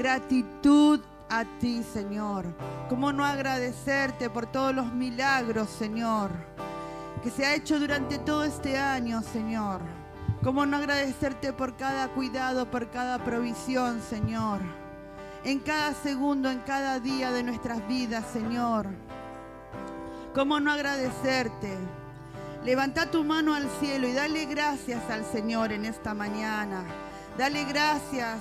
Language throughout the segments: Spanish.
gratitud a ti, Señor. ¿Cómo no agradecerte por todos los milagros, Señor, que se ha hecho durante todo este año, Señor? ¿Cómo no agradecerte por cada cuidado, por cada provisión, Señor? En cada segundo, en cada día de nuestras vidas, Señor. ¿Cómo no agradecerte? Levanta tu mano al cielo y dale gracias al Señor en esta mañana. Dale gracias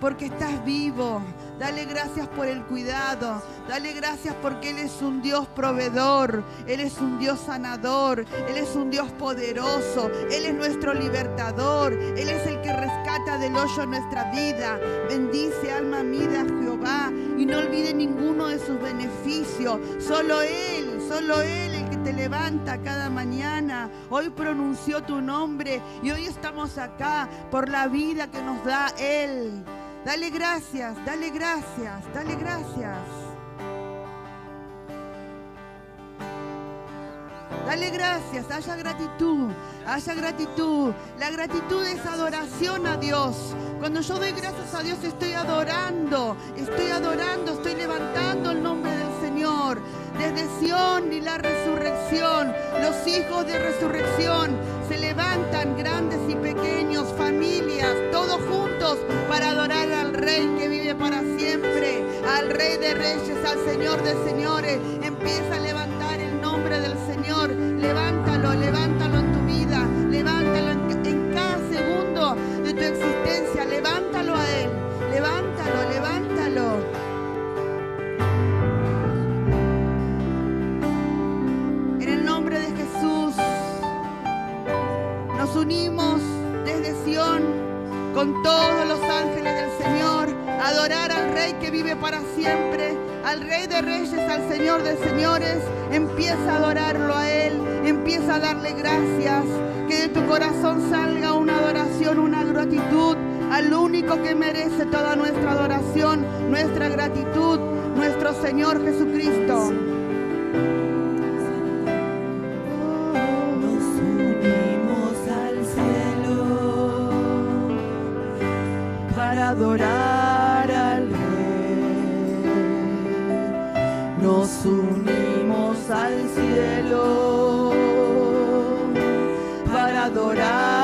porque estás vivo. Dale gracias por el cuidado. Dale gracias porque Él es un Dios proveedor. Él es un Dios sanador. Él es un Dios poderoso. Él es nuestro libertador. Él es el que rescata del hoyo nuestra vida. Bendice alma mía Jehová y no olvide ninguno de sus beneficios. Solo Él, solo Él el que te levanta cada mañana. Hoy pronunció tu nombre y hoy estamos acá por la vida que nos da Él. Dale gracias, dale gracias, dale gracias. Dale gracias, haya gratitud, haya gratitud. La gratitud es adoración a Dios. Cuando yo doy gracias a Dios estoy adorando, estoy adorando, estoy levantando el nombre del Señor. Desde Sión y la resurrección, los hijos de resurrección se levantan grandes y pequeños, familias, todos juntos para adorar al Rey que vive para siempre, al Rey de Reyes, al Señor de Señores. Empieza a levantar el nombre del Señor. Levántalo, levántalo en tu vida, levántalo en, cada segundo de tu existencia. Levántalo con todos los ángeles del Señor adorar al Rey que vive para siempre, al Rey de Reyes, al Señor de Señores. Empieza a adorarlo a Él, empieza a darle gracias, que de tu corazón salga una adoración, una gratitud al único que merece toda nuestra adoración, nuestra gratitud, nuestro Señor Jesucristo. Adorar al Rey. Nos unimos al cielo para adorar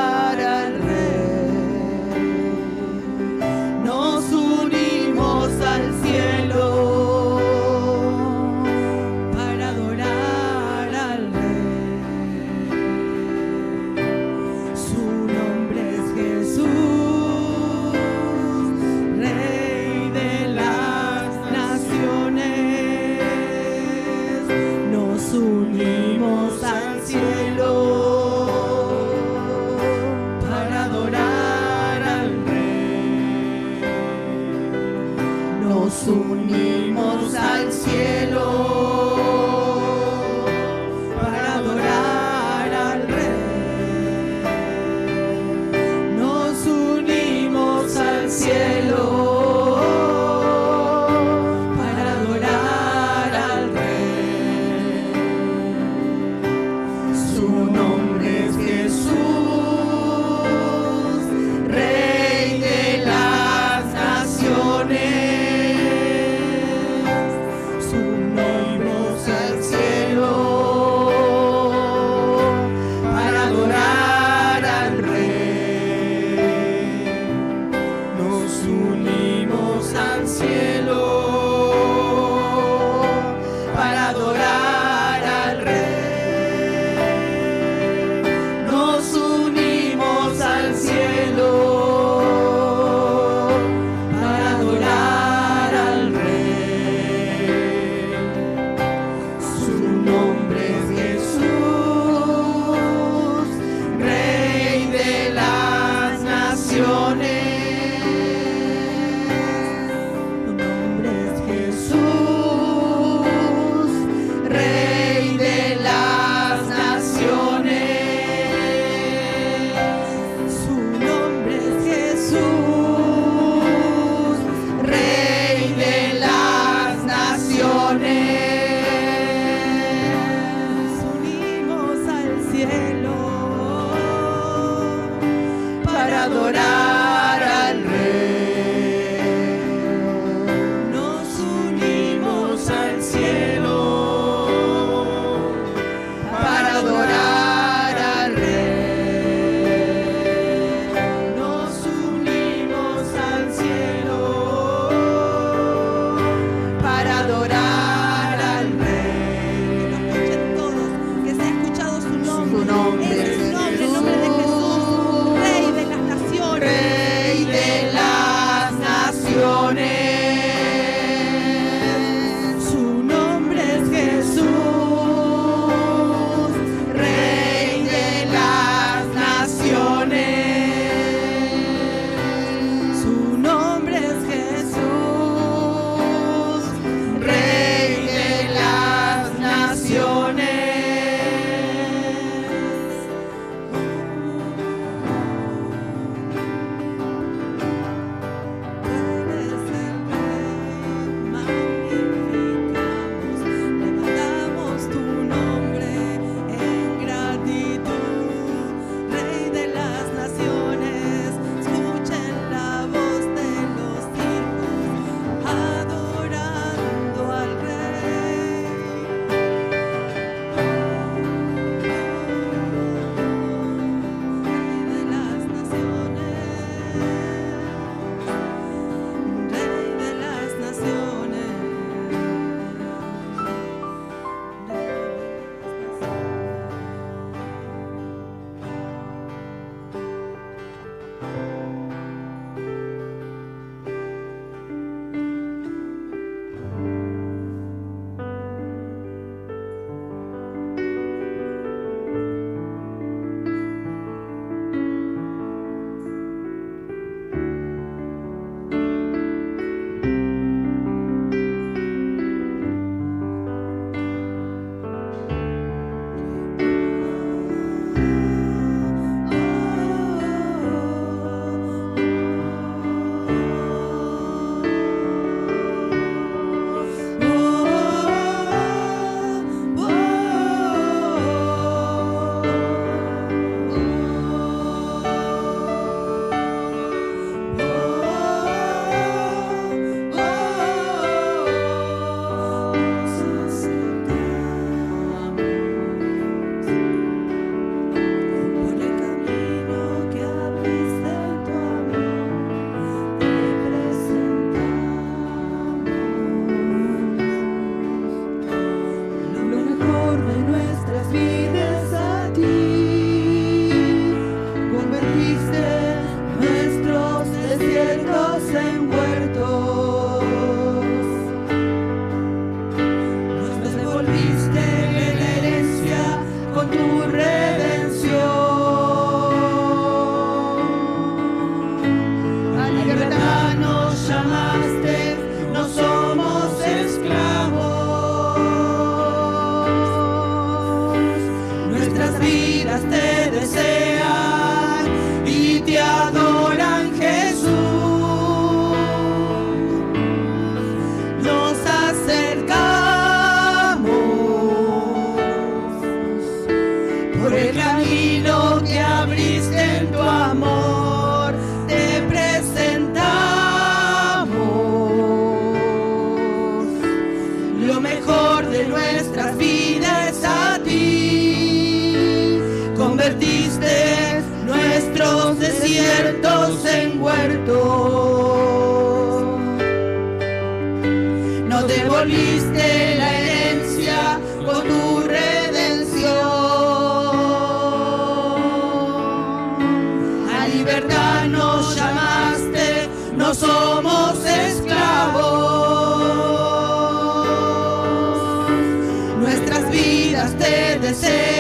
amor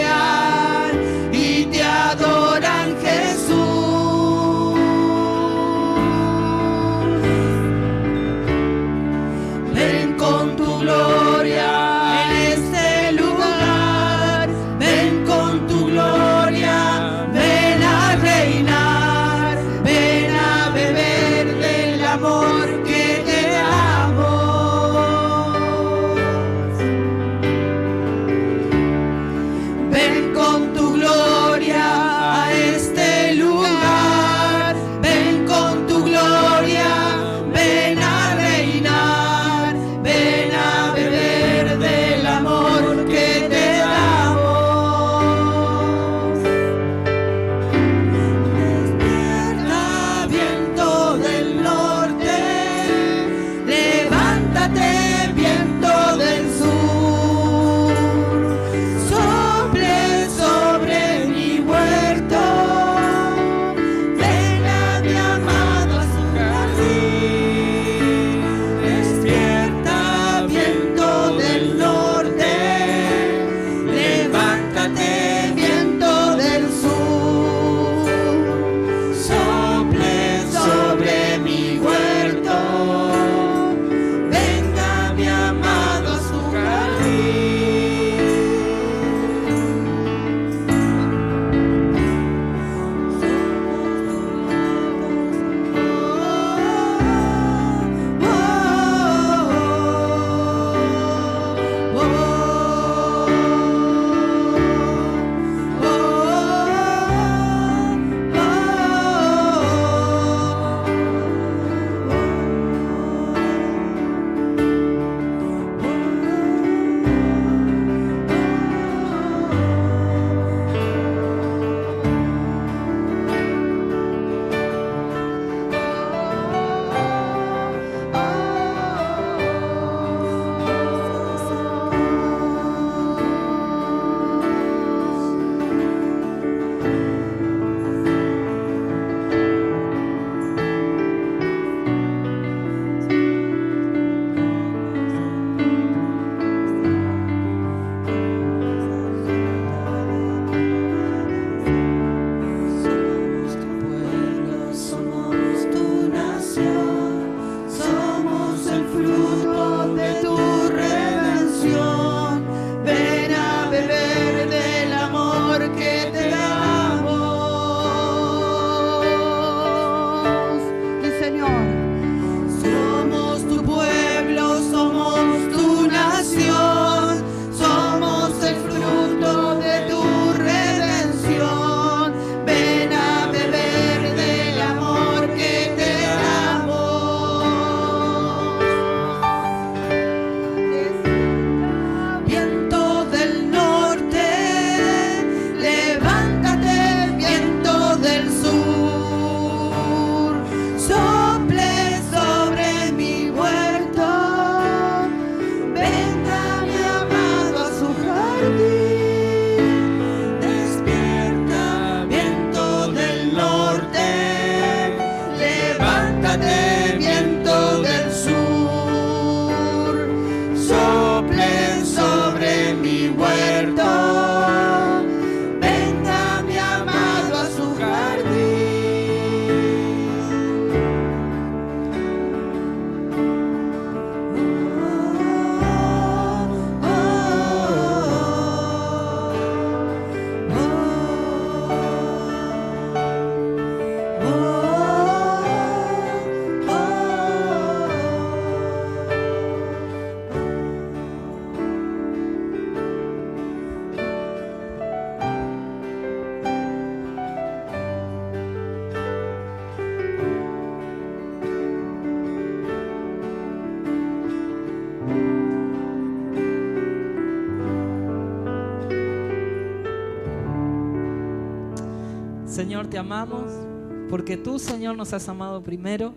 Señor, nos has amado primero.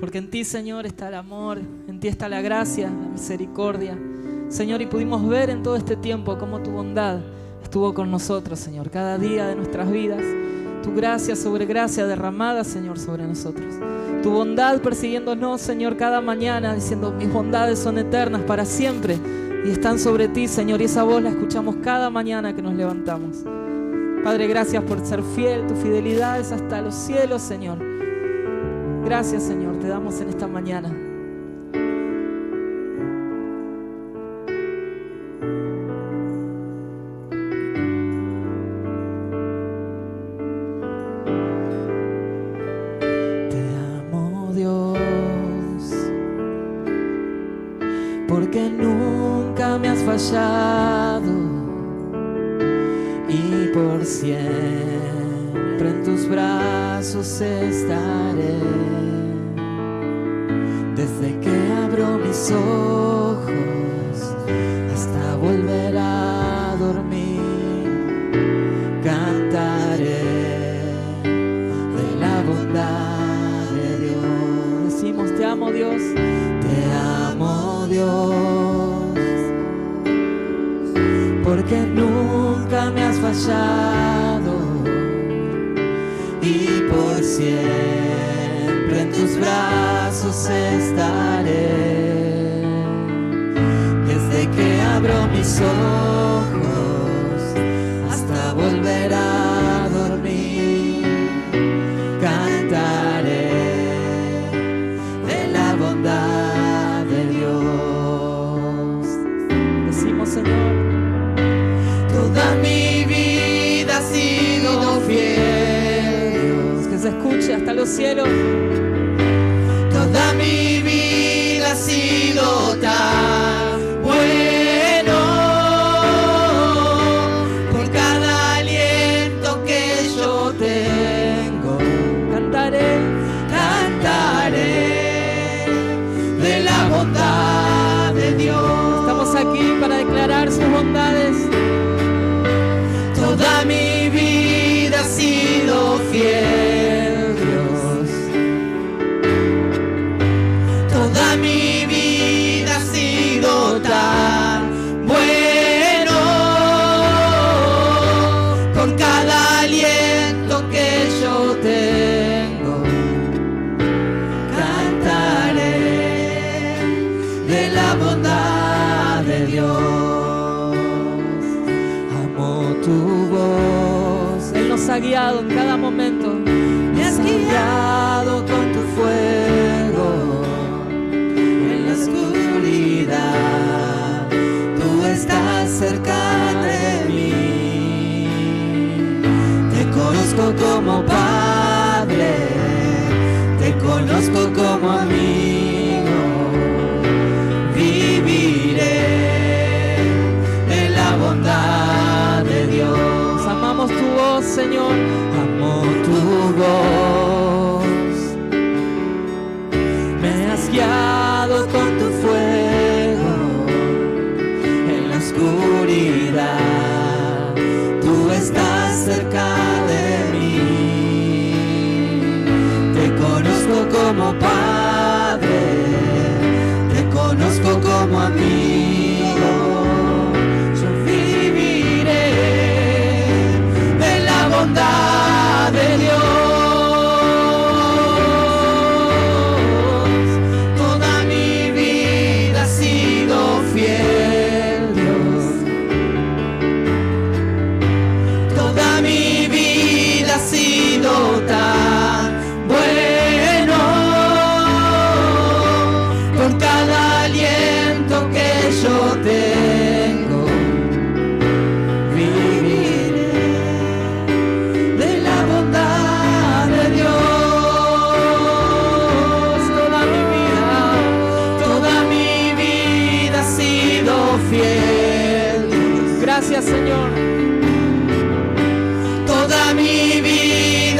Porque en ti, Señor, está el amor, en ti está la gracia, la misericordia. Señor, y pudimos ver en todo este tiempo cómo tu bondad estuvo con nosotros, Señor, cada día de nuestras vidas. Tu gracia sobre gracia derramada, Señor, sobre nosotros. Tu bondad persiguiéndonos, Señor, cada mañana, diciendo, mis bondades son eternas para siempre y están sobre ti, Señor. Y esa voz la escuchamos cada mañana que nos levantamos. Padre, gracias por ser fiel. Tu fidelidad es hasta los cielos, Señor. Gracias, Señor. Te damos en esta mañana.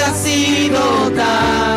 Ha sido tan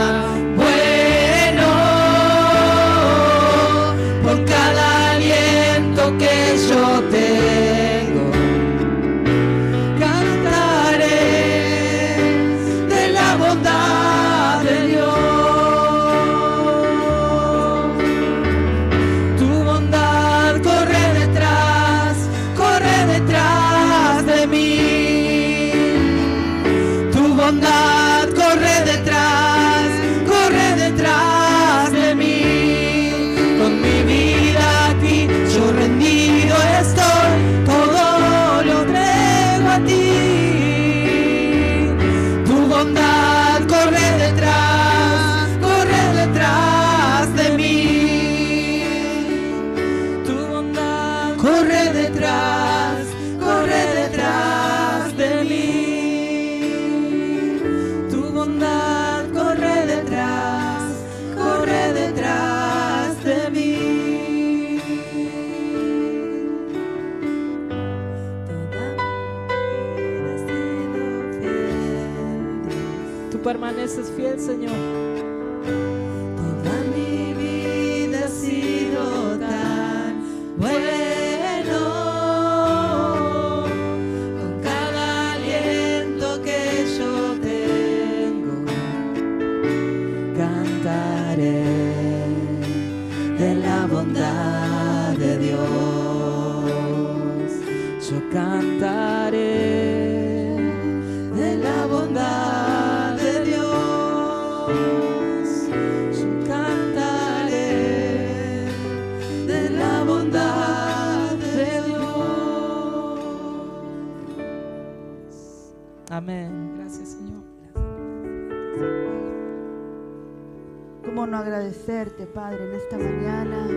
Padre, en esta mañana?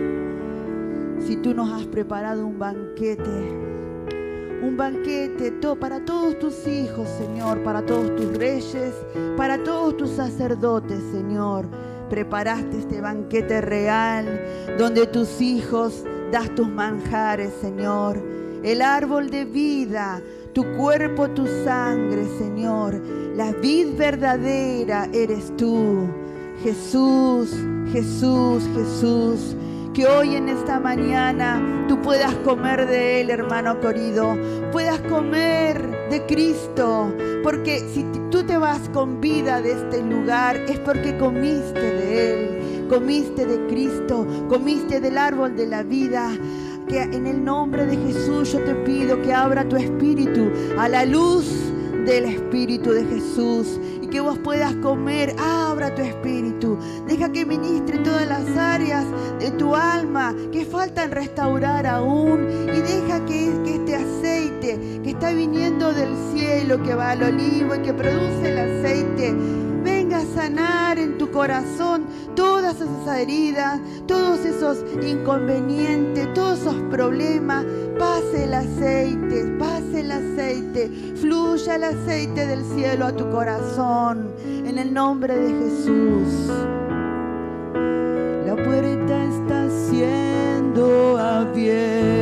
Si tú nos has preparado un banquete, un banquete para todos tus hijos, Señor, para todos tus reyes, para todos tus sacerdotes, Señor. Preparaste este banquete real donde tus hijos das tus manjares, Señor. El árbol de vida, tu cuerpo, tu sangre, Señor. La vid verdadera eres tú. Jesús, Jesús, Jesús. Que hoy en esta mañana tú puedas comer de Él, hermano querido. Puedas comer de Cristo. Porque si tú te vas con vida de este lugar es porque comiste de Él. Comiste de Cristo. Comiste del árbol de la vida. Que en el nombre de Jesús yo te pido que abra tu espíritu a la luz del Espíritu de Jesús que vos puedas comer, abra tu espíritu, deja que ministre todas las áreas de tu alma que faltan restaurar aún. Y deja que, que este aceite que está viniendo del cielo, que va al olivo y que produce el aceite, a sanar en tu corazón todas esas heridas, todos esos inconvenientes, todos esos problemas. Pase el aceite, pase el aceite, fluya el aceite del cielo a tu corazón, en el nombre de Jesús. La puerta está siendo abierta.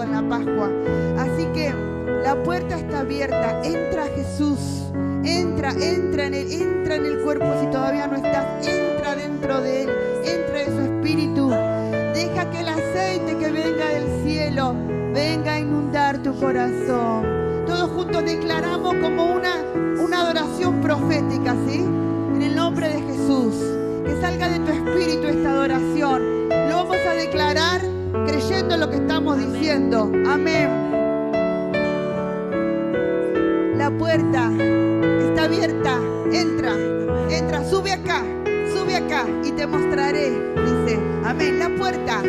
con la Pascua. Así que la puerta está abierta. Entra Jesús. Entra, entra en él, entra en el cuerpo si todavía no estás. Entra dentro de él, entra en su espíritu. Deja que el aceite que venga del cielo venga a inundar tu corazón. Todos juntos declaramos como una, una adoración profética, ¿sí? En el nombre de Jesús. Que salga de tu espíritu esta adoración. Lo vamos a declarar creyendo en lo que estamos diciendo. Amén. La puerta está abierta. Entra, entra, sube acá, sube acá y te mostraré. Dice, amén. La puerta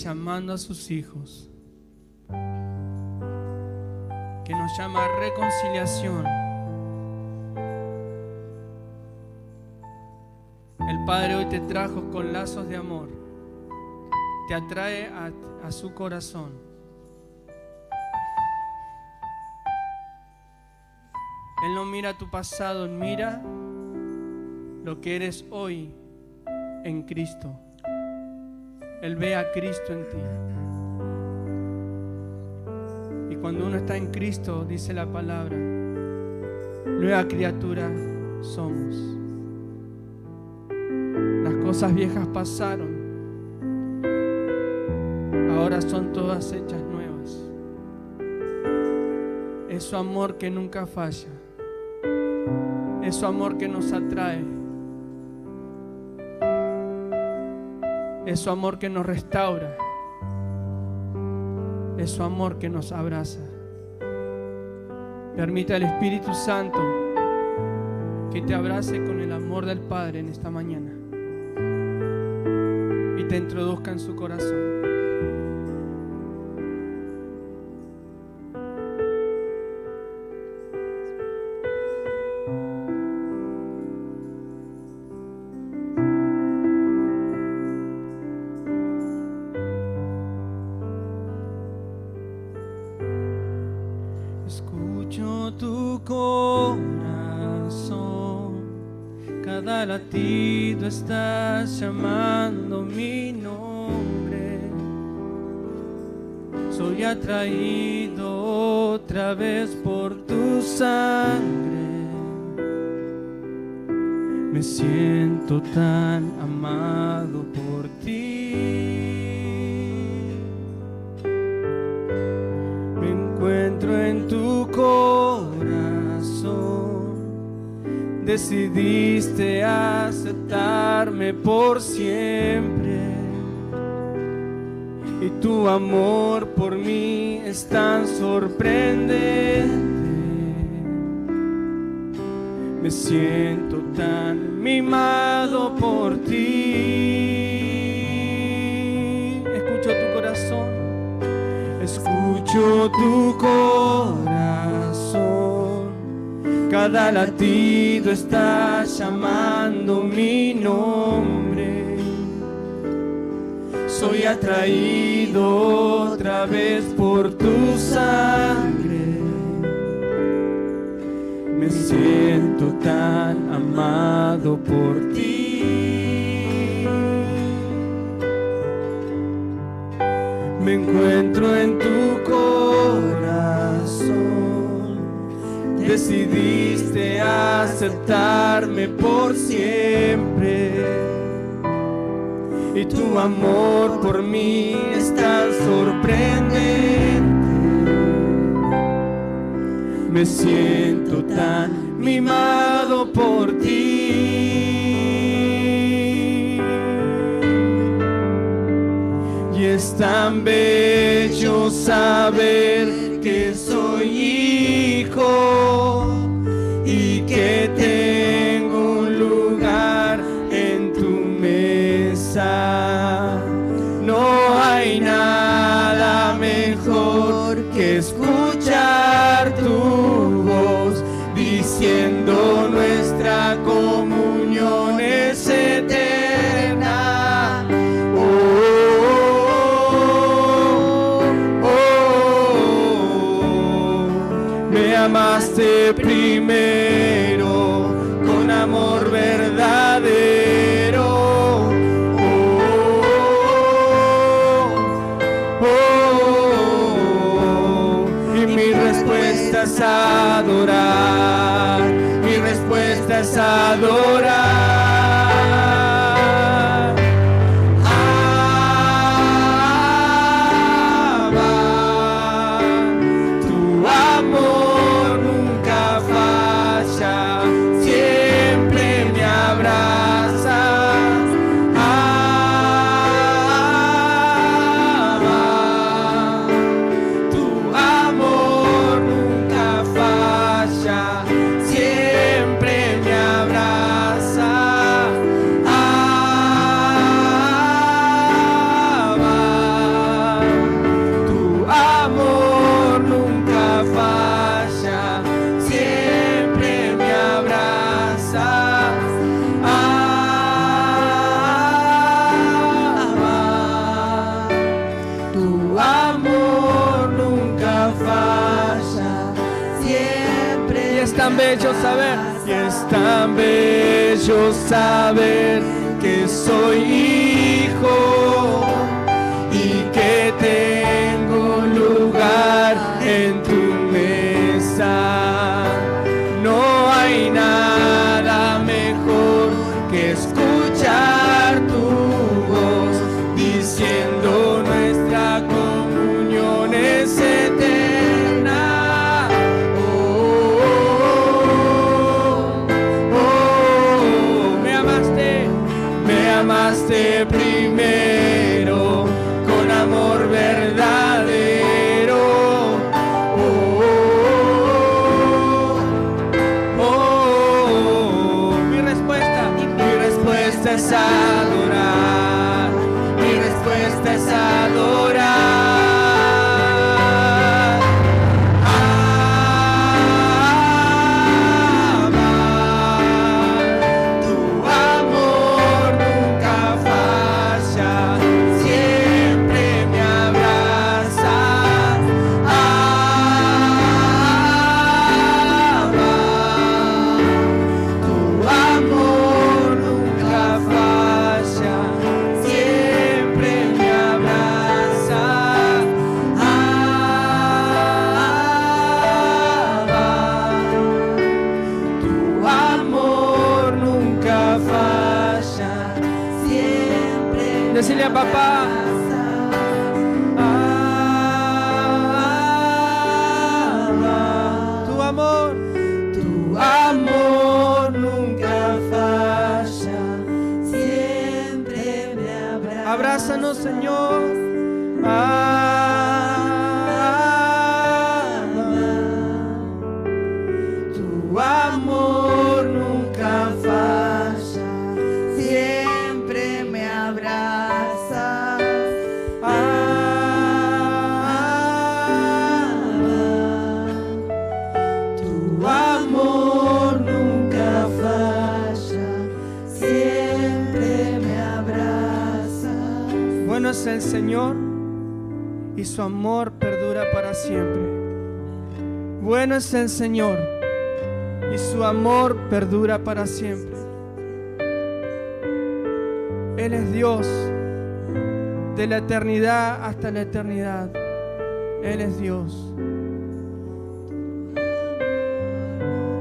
llamando a sus hijos, que nos llama a reconciliación. El Padre hoy te trajo con lazos de amor, te atrae a, su corazón. Él no mira tu pasado, mira lo que eres hoy en Cristo. Él ve a Cristo en ti. Y cuando uno está en Cristo, dice la palabra, nueva criatura somos. Las cosas viejas pasaron, ahora son todas hechas nuevas. Es su amor que nunca falla, es su amor que nos atrae. Es su amor que nos restaura. Es su amor que nos abraza. Permita al Espíritu Santo que te abrace con el amor del Padre en esta mañana y te introduzca en su corazón. Soy Me siento tan mimado por ti. Y es tan bello saber saber es el Señor y su amor perdura para siempre. Él es Dios de la eternidad hasta la eternidad. Él es Dios.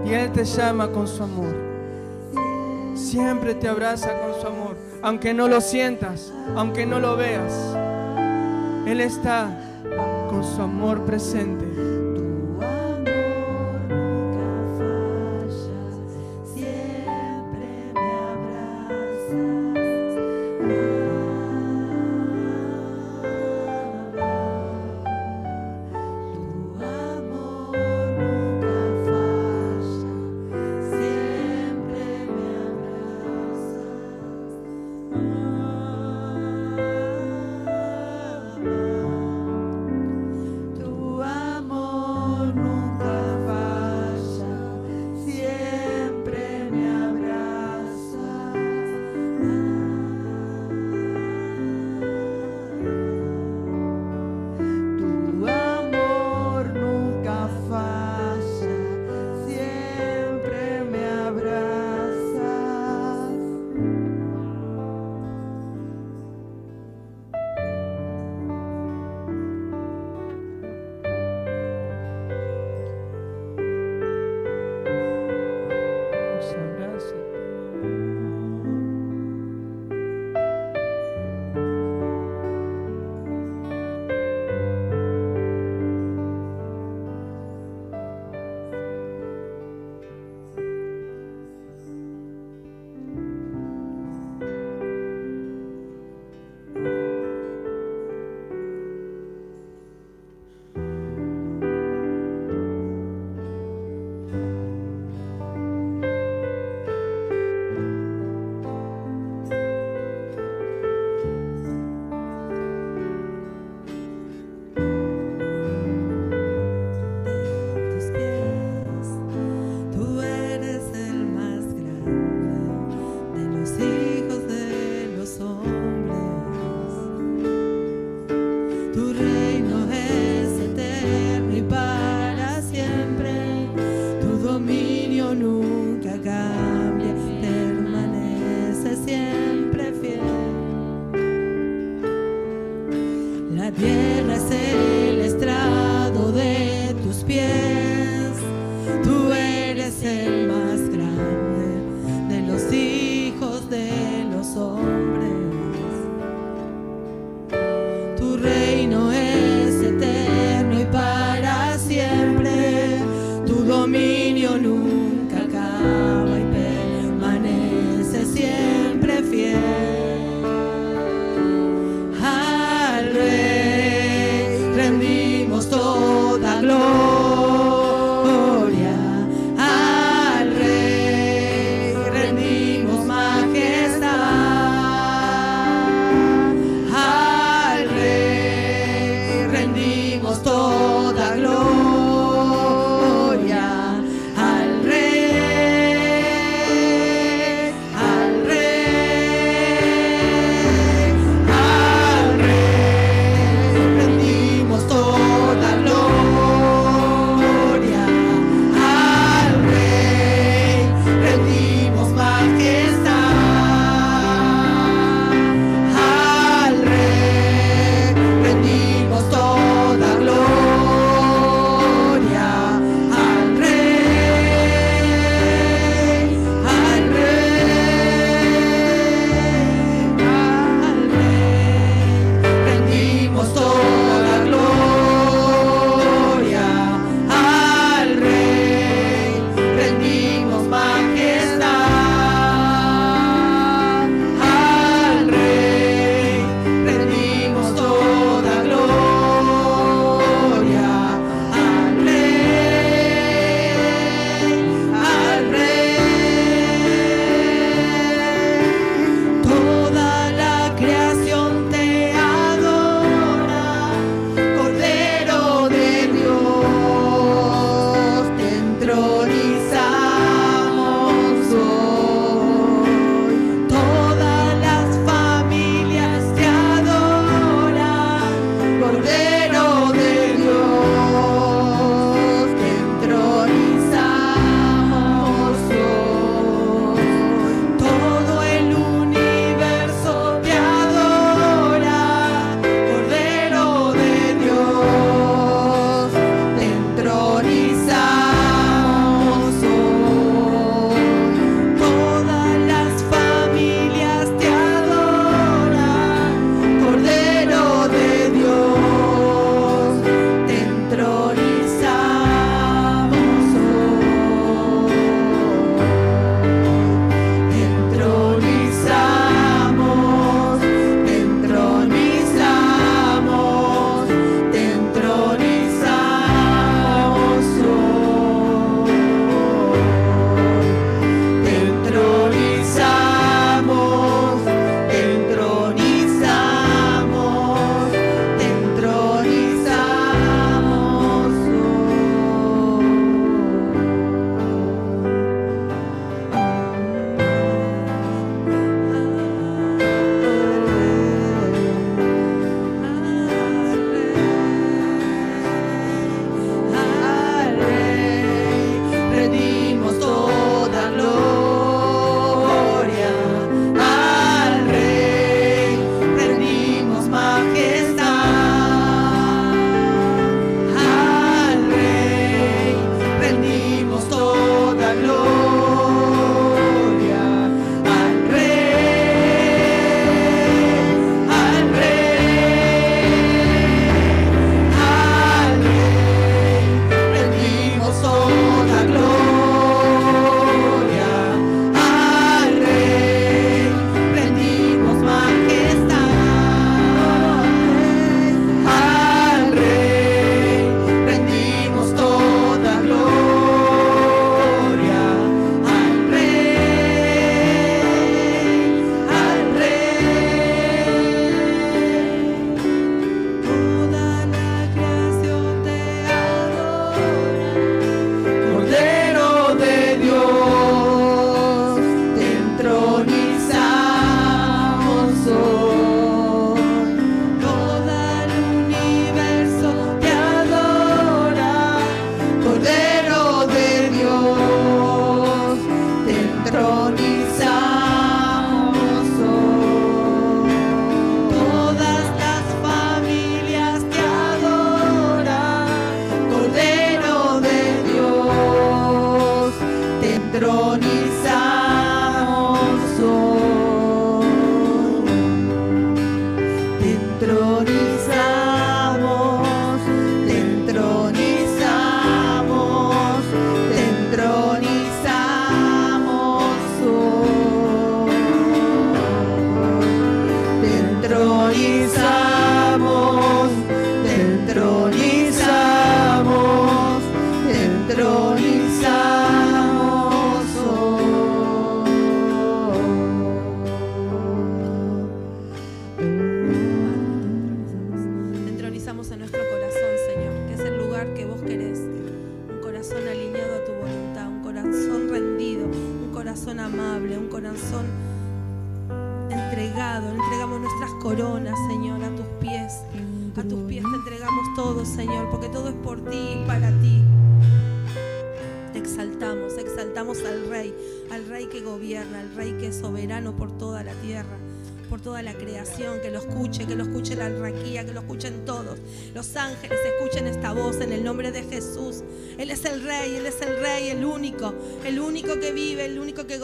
Y Él te llama con su amor. Siempre te abraza con su amor. Aunque no lo sientas, aunque no lo veas. Él está con su amor presente.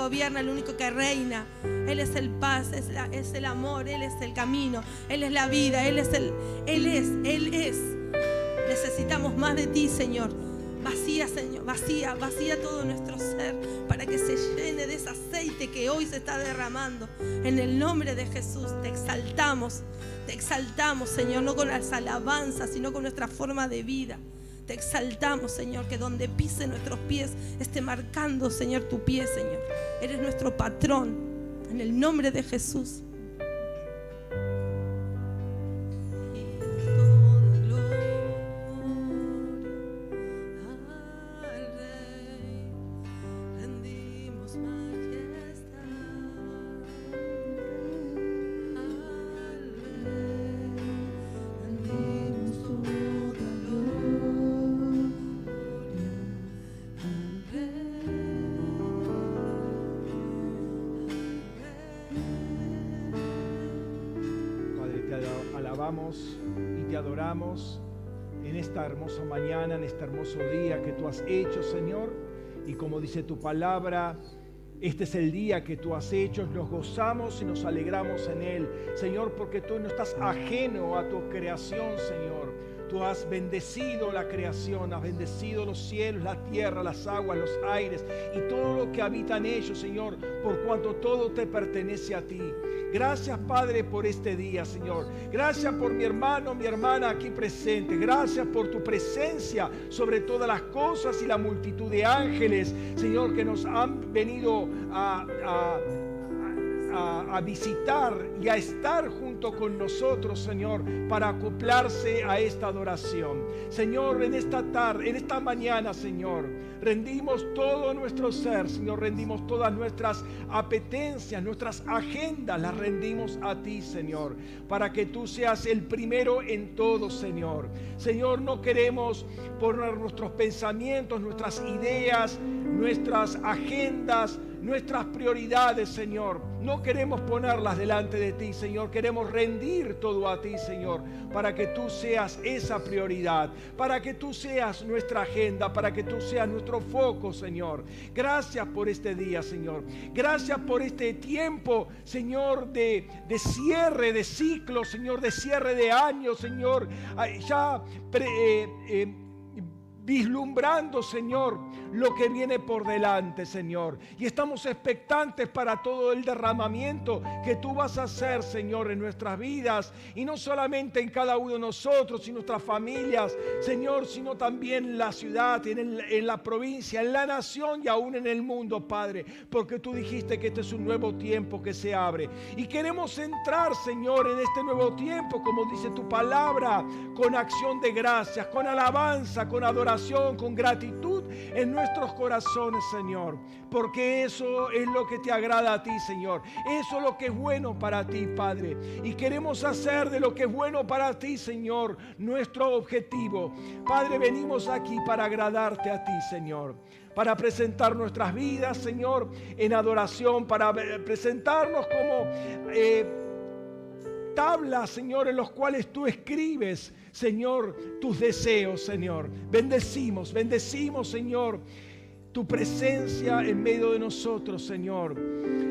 Gobierna, el único que reina. Él es el paz, es, es el amor, Él es el camino, Él es la vida, Él es el, Él es, Él es. Necesitamos más de ti, Señor. Vacía, Señor, vacía, vacía todo nuestro ser para que se llene de ese aceite que hoy se está derramando. En el nombre de Jesús te exaltamos, te exaltamos, Señor, no con las alabanzas, sino con nuestra forma de vida. Exaltamos, Señor, que donde pise nuestros pies esté marcando, Señor, tu pie, Señor. Eres nuestro patrón. En el nombre de Jesús. Día que tú has hecho, Señor. Y como dice tu palabra, este es el día que tú has hecho, nos gozamos y nos alegramos en él, Señor, porque tú no estás ajeno a tu creación, Señor. Tú has bendecido la creación, has bendecido los cielos, la tierra, las aguas, los aires y todo lo que habita en ellos, Señor, por cuanto todo te pertenece a ti. Gracias, Padre, por este día, Señor. Gracias por mi hermano, mi hermana aquí presente. Gracias por tu presencia sobre todas las cosas y la multitud de ángeles, Señor, que nos han venido a, a visitar y a estar junto con nosotros, Señor, para acoplarse a esta adoración. Señor, en esta tarde, en esta mañana, Señor, rendimos todo nuestro ser, Señor, rendimos todas nuestras apetencias, nuestras agendas, las rendimos a ti, Señor, para que tú seas el primero en todo, Señor. Señor, no queremos poner nuestros pensamientos, nuestras ideas, nuestras agendas, nuestras prioridades, Señor. No queremos ponerlas delante de ti, Señor. Queremos rendir todo a ti, Señor, para que tú seas esa prioridad, para que tú seas nuestra agenda, para que tú seas nuestro foco, Señor. Gracias por este día, Señor. Gracias por este tiempo, Señor, de, de cierre de ciclo, Señor, de cierre de años, Señor. Ya eh, eh, vislumbrando, Señor, lo que viene por delante, Señor. Y estamos expectantes para todo el derramamiento que tú vas a hacer, Señor, en nuestras vidas. Y no solamente en cada uno de nosotros y nuestras familias, Señor, sino también en la ciudad, en, en la provincia, en la nación y aún en el mundo, Padre. Porque tú dijiste que este es un nuevo tiempo que se abre. Y queremos entrar, Señor, en este nuevo tiempo, como dice tu palabra, con acción de gracias, con alabanza, con adoración, con gratitud en nuestros corazones, Señor. Porque eso es lo que te agrada a ti, Señor. Eso es lo que es bueno para ti, Padre. Y queremos hacer de lo que es bueno para ti, Señor, nuestro objetivo. Padre, venimos aquí para agradarte a ti, Señor para presentar nuestras vidas, Señor, en adoración, para presentarnos como eh, tablas, Señor, en los cuales tú escribes, Señor, tus deseos, Señor. Bendecimos, bendecimos, Señor, tu presencia en medio de nosotros, Señor.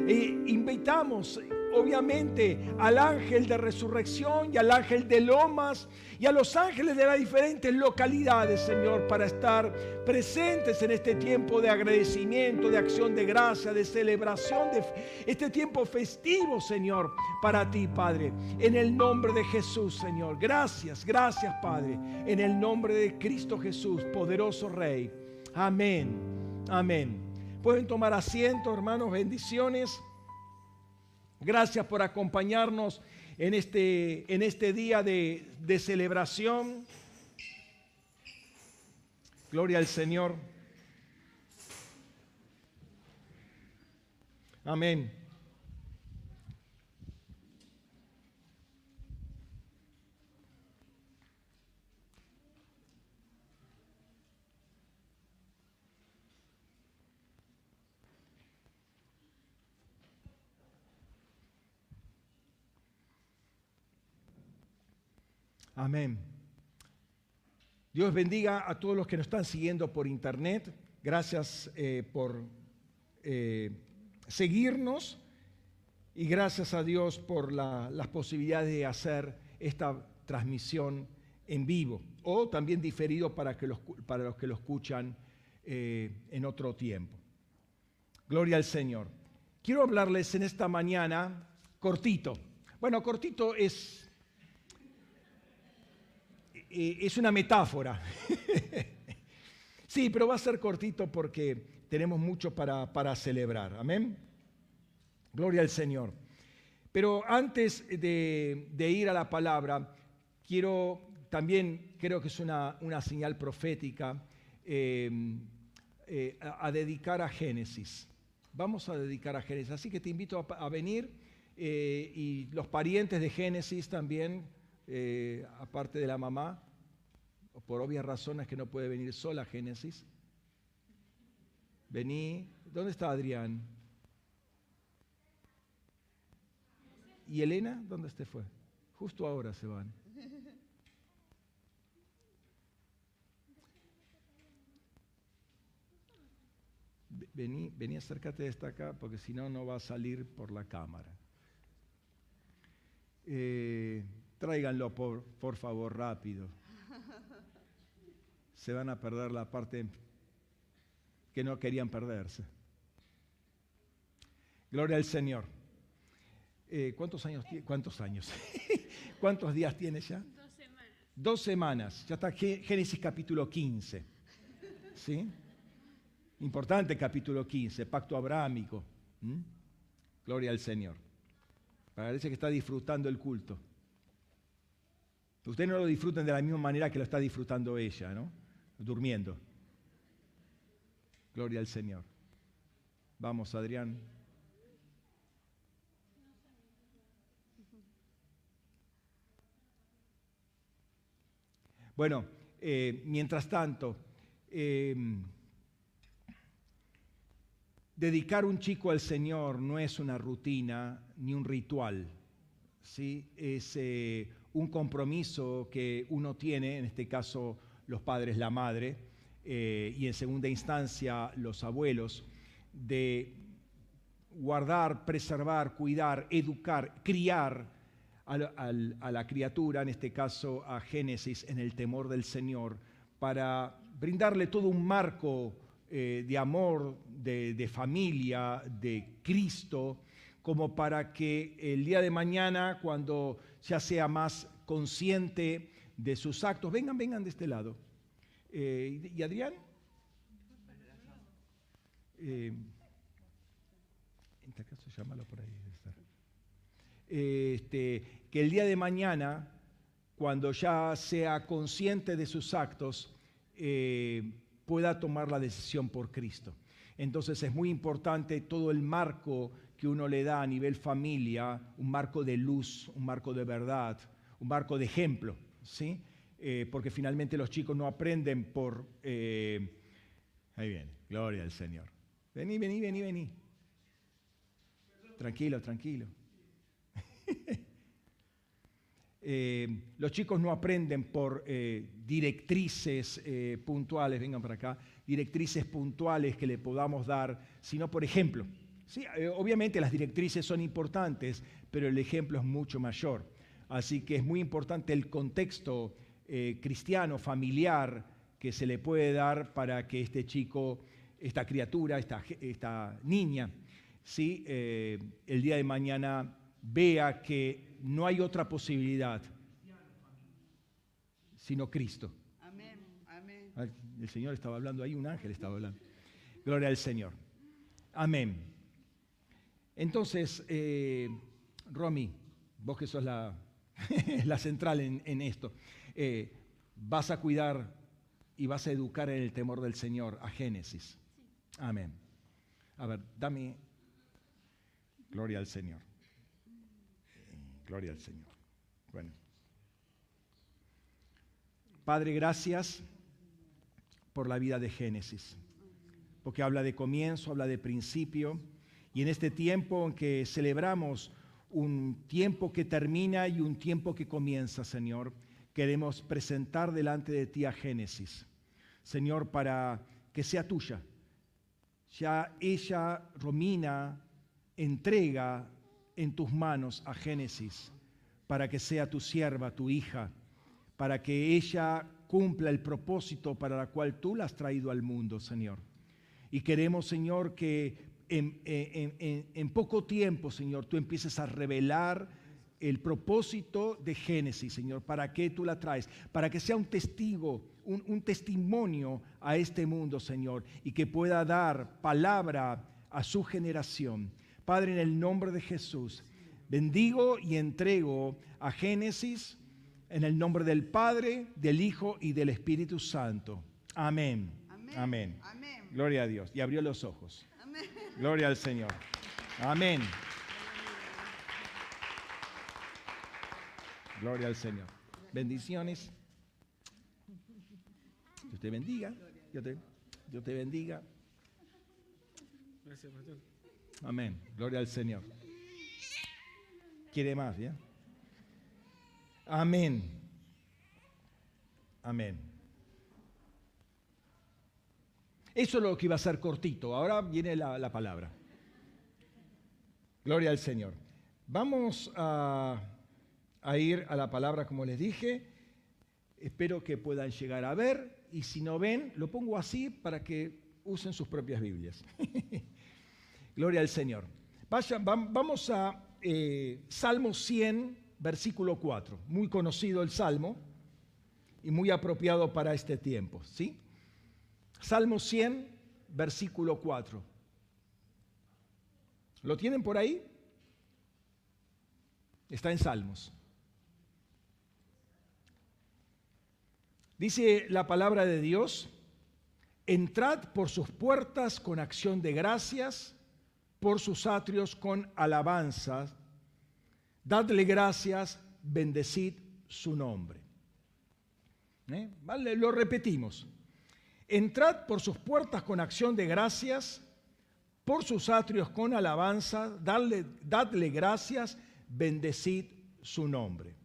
E invitamos obviamente al ángel de resurrección y al ángel de lomas y a los ángeles de las diferentes localidades, Señor, para estar presentes en este tiempo de agradecimiento, de acción de gracia, de celebración, de este tiempo festivo, Señor, para ti, Padre. En el nombre de Jesús, Señor. Gracias, gracias, Padre. En el nombre de Cristo Jesús, poderoso Rey. Amén. Amén. Pueden tomar asiento, hermanos, bendiciones. Gracias por acompañarnos en este, en este día de, de celebración. Gloria al Señor. Amén. Amén. Dios bendiga a todos los que nos están siguiendo por internet. Gracias eh, por eh, seguirnos y gracias a Dios por la- las posibilidades de hacer esta transmisión en vivo o también diferido para, que los, para los que lo escuchan eh, en otro tiempo. Gloria al Señor. Quiero hablarles en esta mañana cortito. Bueno, cortito es eh, es una metáfora. sí, pero va a ser cortito porque tenemos mucho para, para celebrar. Amén. Gloria al Señor. Pero antes de, ir a la palabra, quiero también, creo que es una, una señal profética, eh, eh, a, dedicar a Génesis. Vamos a dedicar a Génesis. Así que te invito a, venir eh, y los parientes de Génesis también, aparte de la mamá, por obvias razones que no puede venir sola Génesis. Vení. ¿Dónde está Adrián? ¿Y Elena? ¿Dónde este fue? Justo ahora se van. Ve- Vení, vení, acércate de esta acá, porque si no, no va a salir por la cámara. Eh, tráiganlo, por, por favor, rápido. Se van a perder la parte que no querían perderse. Gloria al Señor. Eh, ¿Cuántos años tiene? ¿Cuántos años? ¿Cuántos días tiene ya? Dos semanas. Dos semanas. Ya está Gé- Génesis capítulo 15. ¿Sí? Importante capítulo 15, pacto abrámico. ¿Mm? Gloria al Señor. Parece que está disfrutando el culto. Ustedes no lo disfrutan de la misma manera que lo está disfrutando ella, ¿no? Durmiendo. Gloria al Señor. Vamos, Adrián. Bueno, eh, mientras tanto, eh, dedicar un chico al Señor no es una rutina ni un ritual, ¿sí? es eh, un compromiso que uno tiene, en este caso los padres, la madre, eh, y en segunda instancia los abuelos, de guardar, preservar, cuidar, educar, criar a la criatura, en este caso a Génesis, en el temor del Señor, para brindarle todo un marco eh, de amor, de familia, de Cristo, como para que el día de mañana, cuando ya sea más consciente de sus actos, vengan, vengan de este lado. Eh, ¿Y Adrián? Eh, por ahí. Este, que el día de mañana, cuando ya sea consciente de sus actos, eh, pueda tomar la decisión por Cristo. Entonces es muy importante todo el marco que uno le da a nivel familia, un marco de luz, un marco de verdad, un marco de ejemplo, ¿sí? Eh, porque finalmente los chicos no aprenden por... eh, ahí viene, gloria al Señor. Vení, vení, vení, vení. Tranquilo, tranquilo. Eh, los chicos no aprenden por directrices puntuales, vengan para acá, directrices puntuales que le podamos dar, sino por ejemplo. Sí, obviamente las directrices son importantes, pero el ejemplo es mucho mayor. Así que es muy importante el contexto eh, cristiano, familiar, que se le puede dar para que este chico, esta criatura, esta, niña, ¿sí? Eh, el día de mañana vea que no hay otra posibilidad sino Cristo. Amén, amén. El Señor estaba hablando ahí, un ángel estaba hablando. Gloria al Señor. Amén. Entonces, eh, Romy, vos que sos la, la central en, esto, eh, vas a cuidar y vas a educar en el temor del Señor a Génesis. Amén. A ver, dame. Gloria al Señor. Gloria al Señor. Bueno. Padre, gracias por la vida de Génesis, porque habla de comienzo, habla de principio, y en este tiempo en que celebramos un tiempo que termina y un tiempo que comienza, Señor, queremos presentar delante de ti a Génesis, Señor, para que sea tuya. Ya ella, Romina, entrega en tus manos a Génesis para que sea tu sierva, tu hija, para que ella cumpla el propósito para el cual tú la has traído al mundo, Señor. Y queremos, Señor, que en, en, poco tiempo, Señor, tú empieces a revelar el propósito de Génesis, Señor, para que tú la traes, para que sea un testigo, un, un testimonio a este mundo, Señor, y que pueda dar palabra a su generación. Padre, en el nombre de Jesús, bendigo y entrego a Génesis en el nombre del Padre, del Hijo y del Espíritu Santo. Amén. Amén. Gloria a Dios. Y abrió los ojos. Gloria al Señor. Amén. Gloria al Señor. Bendiciones. Dios te bendiga. Dios te, Dios te bendiga. Gracias, Pastor. Amén. Gloria al Señor. Quiere más, ¿ya? Amén. Amén. Eso es lo que iba a ser cortito. Ahora viene la, la palabra. Gloria al Señor. Vamos a, ir a la palabra como les dije. Espero que puedan llegar a ver. Y si no ven, lo pongo así para que usen sus propias Biblias. Gloria al Señor. vamos a eh, Salmo 100, versículo 4. Muy conocido el Salmo y muy apropiado para este tiempo. ¿sí? Salmo 100, versículo 4. ¿Lo tienen por ahí? Está en Salmos. Dice la palabra de Dios, entrad por sus puertas con acción de gracias por sus atrios con alabanzas, dadle gracias, bendecid su nombre. ¿Eh? ¿Vale? Lo repetimos. Entrad por sus puertas con acción de gracias, por sus atrios con alabanza, dadle, dadle gracias, bendecid su nombre.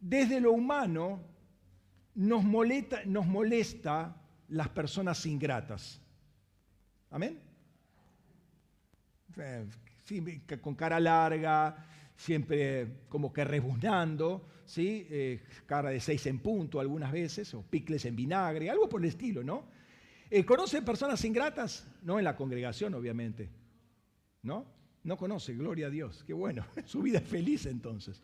Desde lo humano nos molesta, nos molesta las personas ingratas. Amén. con cara larga, siempre como que rebuznando, ¿sí? Eh, cara de seis en punto algunas veces, o picles en vinagre, algo por el estilo, ¿no? Eh, ¿Conoce personas ingratas? No en la congregación, obviamente. ¿No? No conoce, gloria a Dios. Qué bueno, su vida es feliz entonces.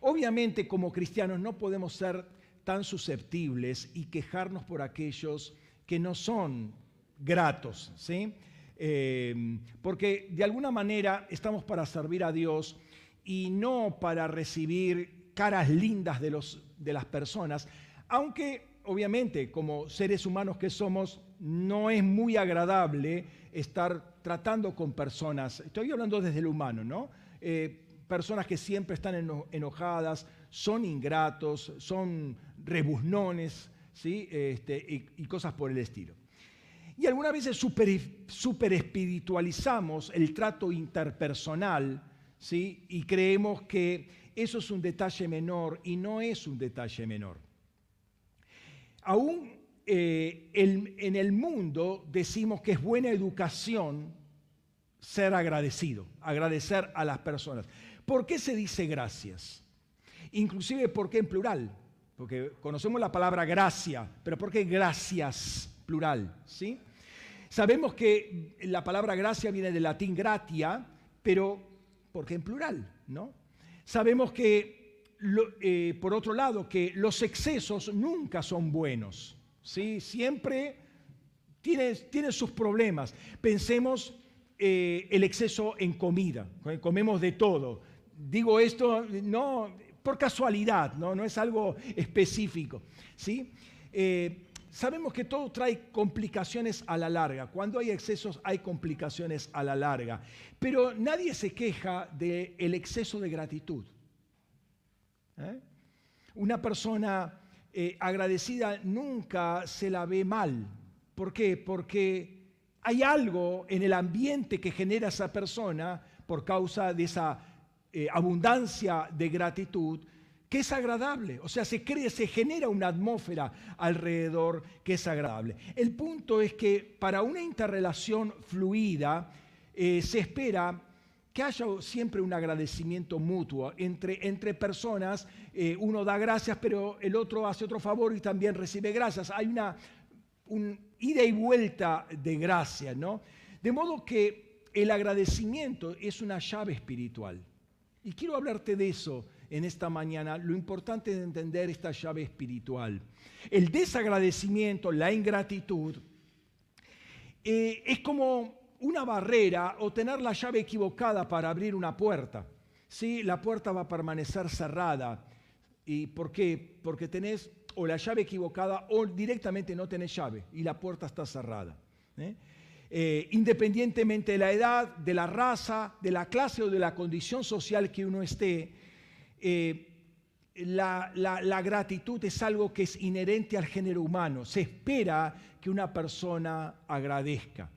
Obviamente como cristianos no podemos ser tan susceptibles y quejarnos por aquellos que no son gratos, ¿sí? Eh, porque de alguna manera estamos para servir a Dios y no para recibir caras lindas de, los, de las personas, aunque obviamente como seres humanos que somos, no es muy agradable estar tratando con personas, estoy hablando desde el humano, ¿no? Eh, personas que siempre están enojadas, son ingratos, son rebuznones, ¿sí? Este, y cosas por el estilo. Y algunas veces super, espiritualizamos el trato interpersonal ¿sí? y creemos que eso es un detalle menor y no es un detalle menor. Aún eh, en el mundo decimos que es buena educación ser agradecido, agradecer a las personas. ¿Por qué se dice gracias? Inclusive, ¿por qué en plural? Porque conocemos la palabra gracia, pero ¿por qué gracias? plural, ¿sí? Sabemos que la palabra gracia viene del latín gratia, pero porque en plural, ¿no? Sabemos que, eh, por otro lado, que los excesos nunca son buenos, ¿sí? Siempre tiene, tiene sus problemas. Pensemos eh, el exceso en comida, comemos de todo. Digo esto no por casualidad, no, no es algo específico, ¿sí? Eh, sabemos que todo trae complicaciones a la larga. Cuando hay excesos hay complicaciones a la larga. Pero nadie se queja del exceso de gratitud. ¿Eh? Una persona eh, agradecida nunca se la ve mal. ¿Por qué? Porque hay algo en el ambiente que genera esa persona por causa de esa eh, abundancia de gratitud que es agradable. O sea, se, cree, se genera una atmósfera alrededor que es agradable. El punto es que para una interrelación fluida eh, se espera que haya siempre un agradecimiento mutuo entre, entre personas. Eh, uno da gracias, pero el otro hace otro favor y también recibe gracias. Hay una un ida y vuelta de gracia, ¿no? De modo que el agradecimiento es una llave espiritual. Y quiero hablarte de eso en esta mañana, lo importante de entender esta llave espiritual. El desagradecimiento, la ingratitud, eh, es como una barrera o tener la llave equivocada para abrir una puerta. ¿sí? La puerta va a permanecer cerrada. ¿Y por qué? Porque tenés o la llave equivocada o directamente no tenés llave y la puerta está cerrada. ¿eh? Eh, independientemente de la edad, de la raza, de la clase o de la condición social que uno esté, eh, la, gratitud es algo que es inherente al género humano. Se espera que una persona agradezca.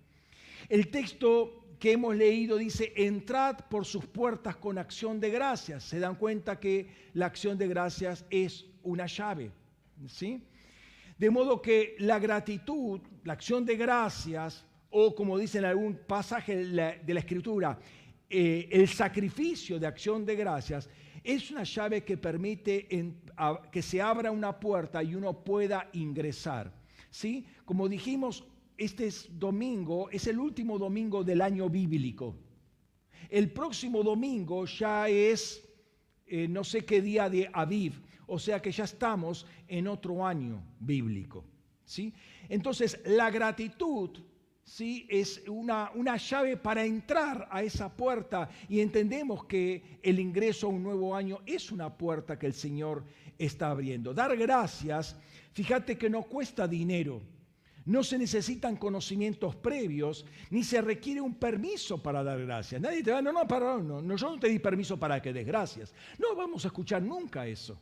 El texto que hemos leído dice, entrad por sus puertas con acción de gracias. Se dan cuenta que la acción de gracias es una llave. ¿sí? De modo que la gratitud, la acción de gracias, o como dice en algún pasaje de la, Escritura, eh, el sacrificio de acción de gracias, es una llave que permite que se abra una puerta y uno pueda ingresar. ¿sí? Como dijimos, este domingo es el último domingo del año bíblico. El próximo domingo ya es eh, no sé qué día de Aviv, o sea que ya estamos en otro año bíblico. ¿sí? Entonces, la gratitud ¿sí? es una, una llave para entrar a esa puerta y entendemos que el ingreso a un nuevo año es una puerta que el Señor está abriendo. Dar gracias, fíjate que no cuesta dinero. No se necesitan conocimientos previos, ni se requiere un permiso para dar gracias. Nadie te va, no, no, para, no, no, yo no te di permiso para que des gracias. No vamos a escuchar nunca eso.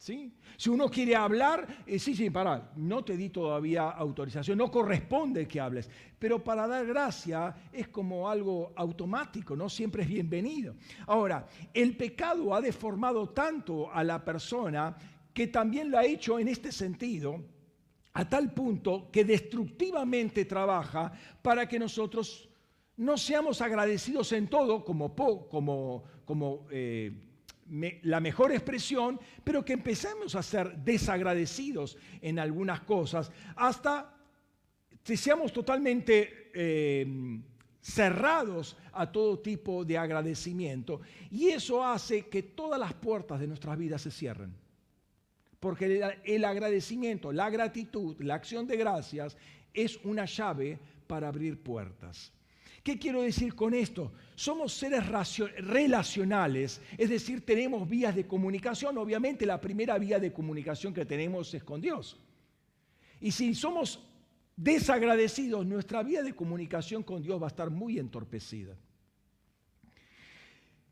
¿Sí? Si uno quiere hablar, eh, sí, sí, para, no te di todavía autorización, no corresponde que hables, pero para dar gracia es como algo automático, no siempre es bienvenido. Ahora, el pecado ha deformado tanto a la persona que también lo ha hecho en este sentido, a tal punto que destructivamente trabaja para que nosotros no seamos agradecidos en todo como, como, como eh, la mejor expresión, pero que empecemos a ser desagradecidos en algunas cosas, hasta que seamos totalmente eh, cerrados a todo tipo de agradecimiento. Y eso hace que todas las puertas de nuestras vidas se cierren. Porque el agradecimiento, la gratitud, la acción de gracias es una llave para abrir puertas. ¿Qué quiero decir con esto? Somos seres relacionales, es decir, tenemos vías de comunicación. Obviamente la primera vía de comunicación que tenemos es con Dios. Y si somos desagradecidos, nuestra vía de comunicación con Dios va a estar muy entorpecida.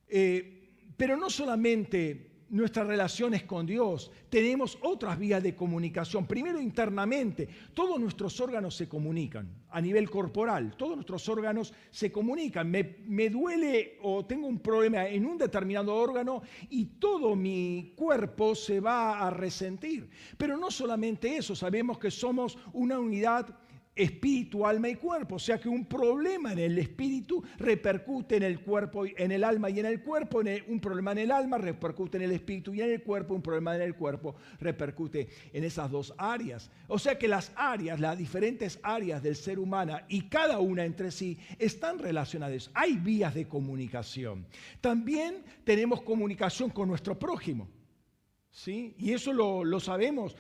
Eh, pero no solamente nuestras relaciones con Dios, tenemos otras vías de comunicación. Primero internamente, todos nuestros órganos se comunican a nivel corporal, todos nuestros órganos se comunican. Me, me, duele o tengo un problema en un determinado órgano y todo mi cuerpo se va a resentir. Pero no solamente eso, sabemos que somos una unidad espíritu, alma y cuerpo. O sea que un problema en el espíritu repercute en el cuerpo, en el alma y en el cuerpo. un problema en el alma repercute en el espíritu y en el cuerpo. Un problema en el cuerpo repercute en esas dos áreas. O sea que las áreas, las diferentes áreas del ser humano y cada una entre sí están relacionadas. Hay vías de comunicación. También tenemos comunicación con nuestro prójimo. ¿Sí? Y eso lo, lo sabemos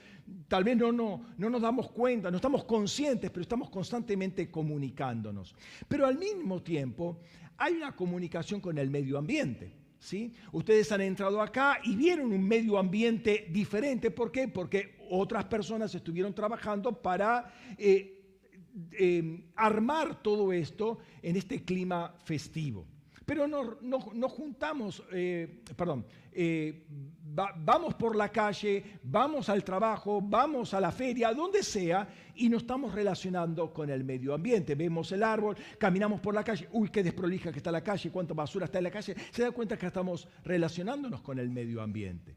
tal vez no, no, no nos damos cuenta, no estamos conscientes, pero estamos constantemente comunicándonos. Pero al mismo tiempo hay una comunicación con el medio ambiente. ¿Sí? Ustedes han entrado acá y vieron un medio ambiente diferente. ¿Por qué? Porque otras personas estuvieron trabajando para eh, eh, armar todo esto en este clima festivo. Pero nos no, juntamos, eh, perdón, vamos por la calle, vamos al trabajo, vamos a la feria, donde sea, y nos estamos relacionando con el medio ambiente. Vemos el árbol, caminamos por la calle, uy, qué desprolija que está la calle, cuánta basura está en la calle. Se da cuenta que estamos relacionándonos con el medio ambiente.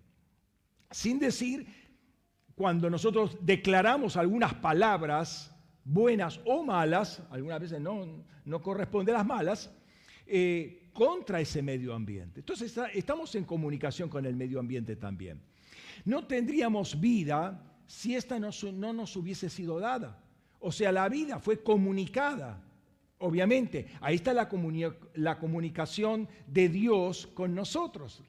Sin decir, cuando nosotros declaramos algunas palabras, buenas o malas, algunas veces no, no corresponde a las malas, eh, contra ese medio ambiente. Entonces estamos en comunicación con el medio ambiente también. No tendríamos vida si esta no, no nos hubiese sido dada. O sea, la vida fue comunicada. Obviamente, ahí está la, la comunicación de Dios con nosotros.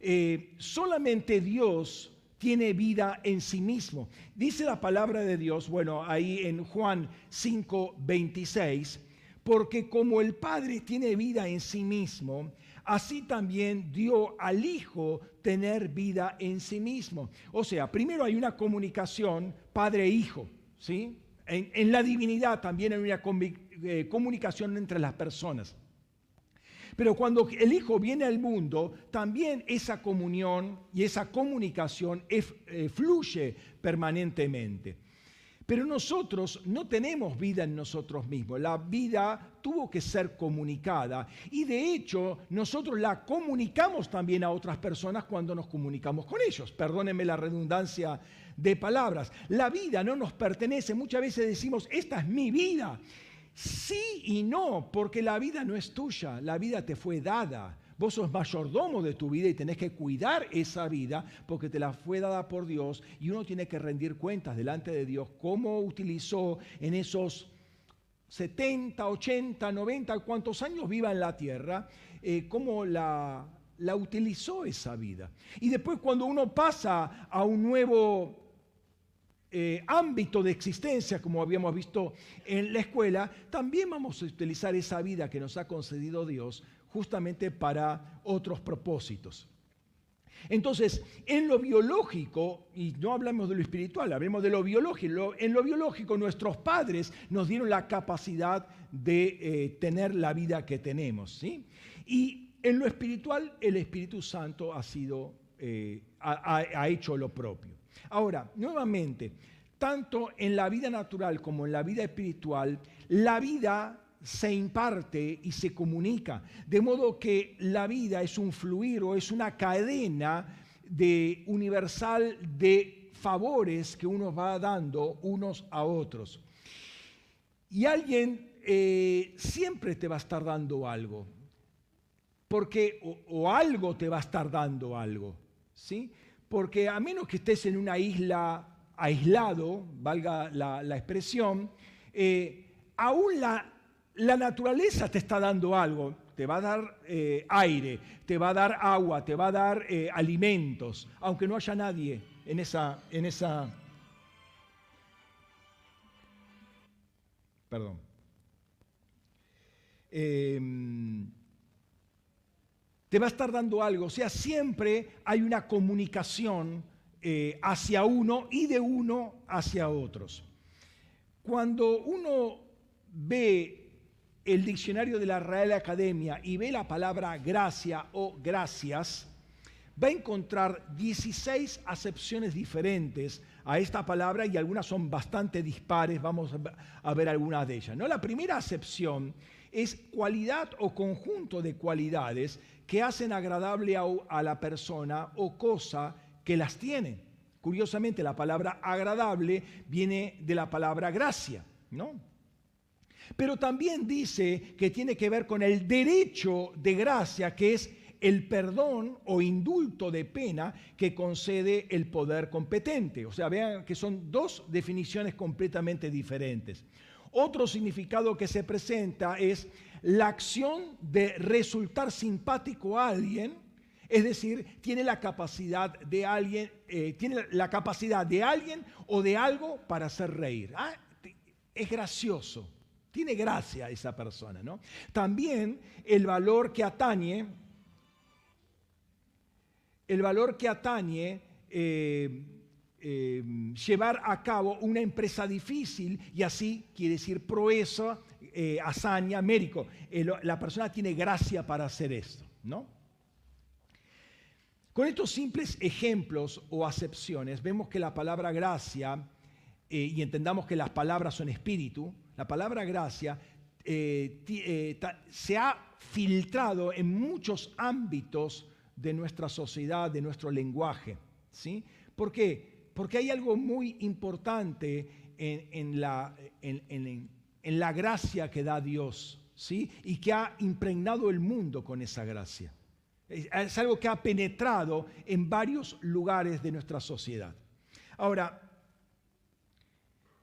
Eh, solamente Dios tiene vida en sí mismo. Dice la palabra de Dios, bueno, ahí en Juan 5, 26, porque como el Padre tiene vida en sí mismo, así también dio al Hijo tener vida en sí mismo. O sea, primero hay una comunicación Padre-Hijo, ¿sí? En, la divinidad también hay una eh, comunicación entre las personas. Pero cuando el Hijo viene al mundo, también esa comunión y esa comunicación eh, fluye permanentemente. Pero nosotros no tenemos vida en nosotros mismos. La vida tuvo que ser comunicada. Y de hecho, nosotros la comunicamos también a otras personas cuando nos comunicamos con ellos. Perdónenme la redundancia de palabras. La vida no nos pertenece. Muchas veces decimos, esta es mi vida. Sí y no, porque la vida no es tuya, la vida te fue dada. Vos sos mayordomo de tu vida y tenés que cuidar esa vida porque te la fue dada por Dios y uno tiene que rendir cuentas delante de Dios cómo utilizó en esos 70, 80, 90, cuantos años viva en la tierra, eh, cómo la, la utilizó esa vida. Y después cuando uno pasa a un nuevo eh, ámbito de existencia, como habíamos visto en la escuela, también vamos a utilizar esa vida que nos ha concedido Dios justamente para otros propósitos. Entonces, en lo biológico, y no hablamos de lo espiritual, hablemos de lo biológico, en lo biológico nuestros padres nos dieron la capacidad de eh, tener la vida que tenemos. ¿sí? Y en lo espiritual, el Espíritu Santo ha sido, eh, ha hecho lo propio. Ahora, nuevamente, tanto en la vida natural como en la vida espiritual, la vida se imparte y se comunica, de modo que la vida es un fluir o es una cadena de universal de favores que uno va dando unos a otros. Y alguien eh, siempre te va a estar dando algo, porque o, algo te va a estar dando algo, ¿sí? Porque a menos que estés en una isla aislado, valga la, expresión, eh, aún la, la, naturaleza te está dando algo. Te va a dar eh, aire, te va a dar agua, te va a dar eh, alimentos, aunque no haya nadie en esa, en esa... Perdón. Em, te va a estar dando algo. O sea, siempre hay una comunicación eh, hacia uno y de uno hacia otros. Cuando uno ve el diccionario de la Real Academia y ve la palabra gracia o gracias, va a encontrar 16 acepciones diferentes a esta palabra y algunas son bastante dispares, vamos a ver algunas de ellas. ¿no? La primera acepción es cualidad o conjunto de cualidades que hacen agradable a, la persona o cosa que las tiene. Curiosamente, la palabra agradable viene de la palabra gracia, ¿no? Pero también dice que tiene que ver con el derecho de gracia, que es el perdón o indulto de pena que concede el poder competente. O sea, vean que son dos definiciones completamente diferentes. Otro significado que se presenta es la acción de resultar simpático a alguien, es decir, tiene la capacidad de alguien, eh, tiene la capacidad de alguien o de algo para hacer reír. Ah, es gracioso, tiene gracia esa persona, ¿no? También el valor que atañe, el valor que atañe eh, eh, llevar a cabo una empresa difícil y así quiere decir proeza, eh, hazaña, mérico. La persona tiene gracia para hacer esto, ¿no? Con estos simples ejemplos o acepciones vemos que la palabra gracia, eh, y entendamos que las palabras son espíritu, la palabra gracia eh, eh, se ha filtrado en muchos ámbitos de nuestra sociedad, de nuestro lenguaje. ¿sí? ¿Por qué? Porque hay algo muy importante en, la, en la gracia que da Dios ¿sí? y que ha impregnado el mundo con esa gracia. Es, es algo que ha penetrado en varios lugares de nuestra sociedad. Ahora,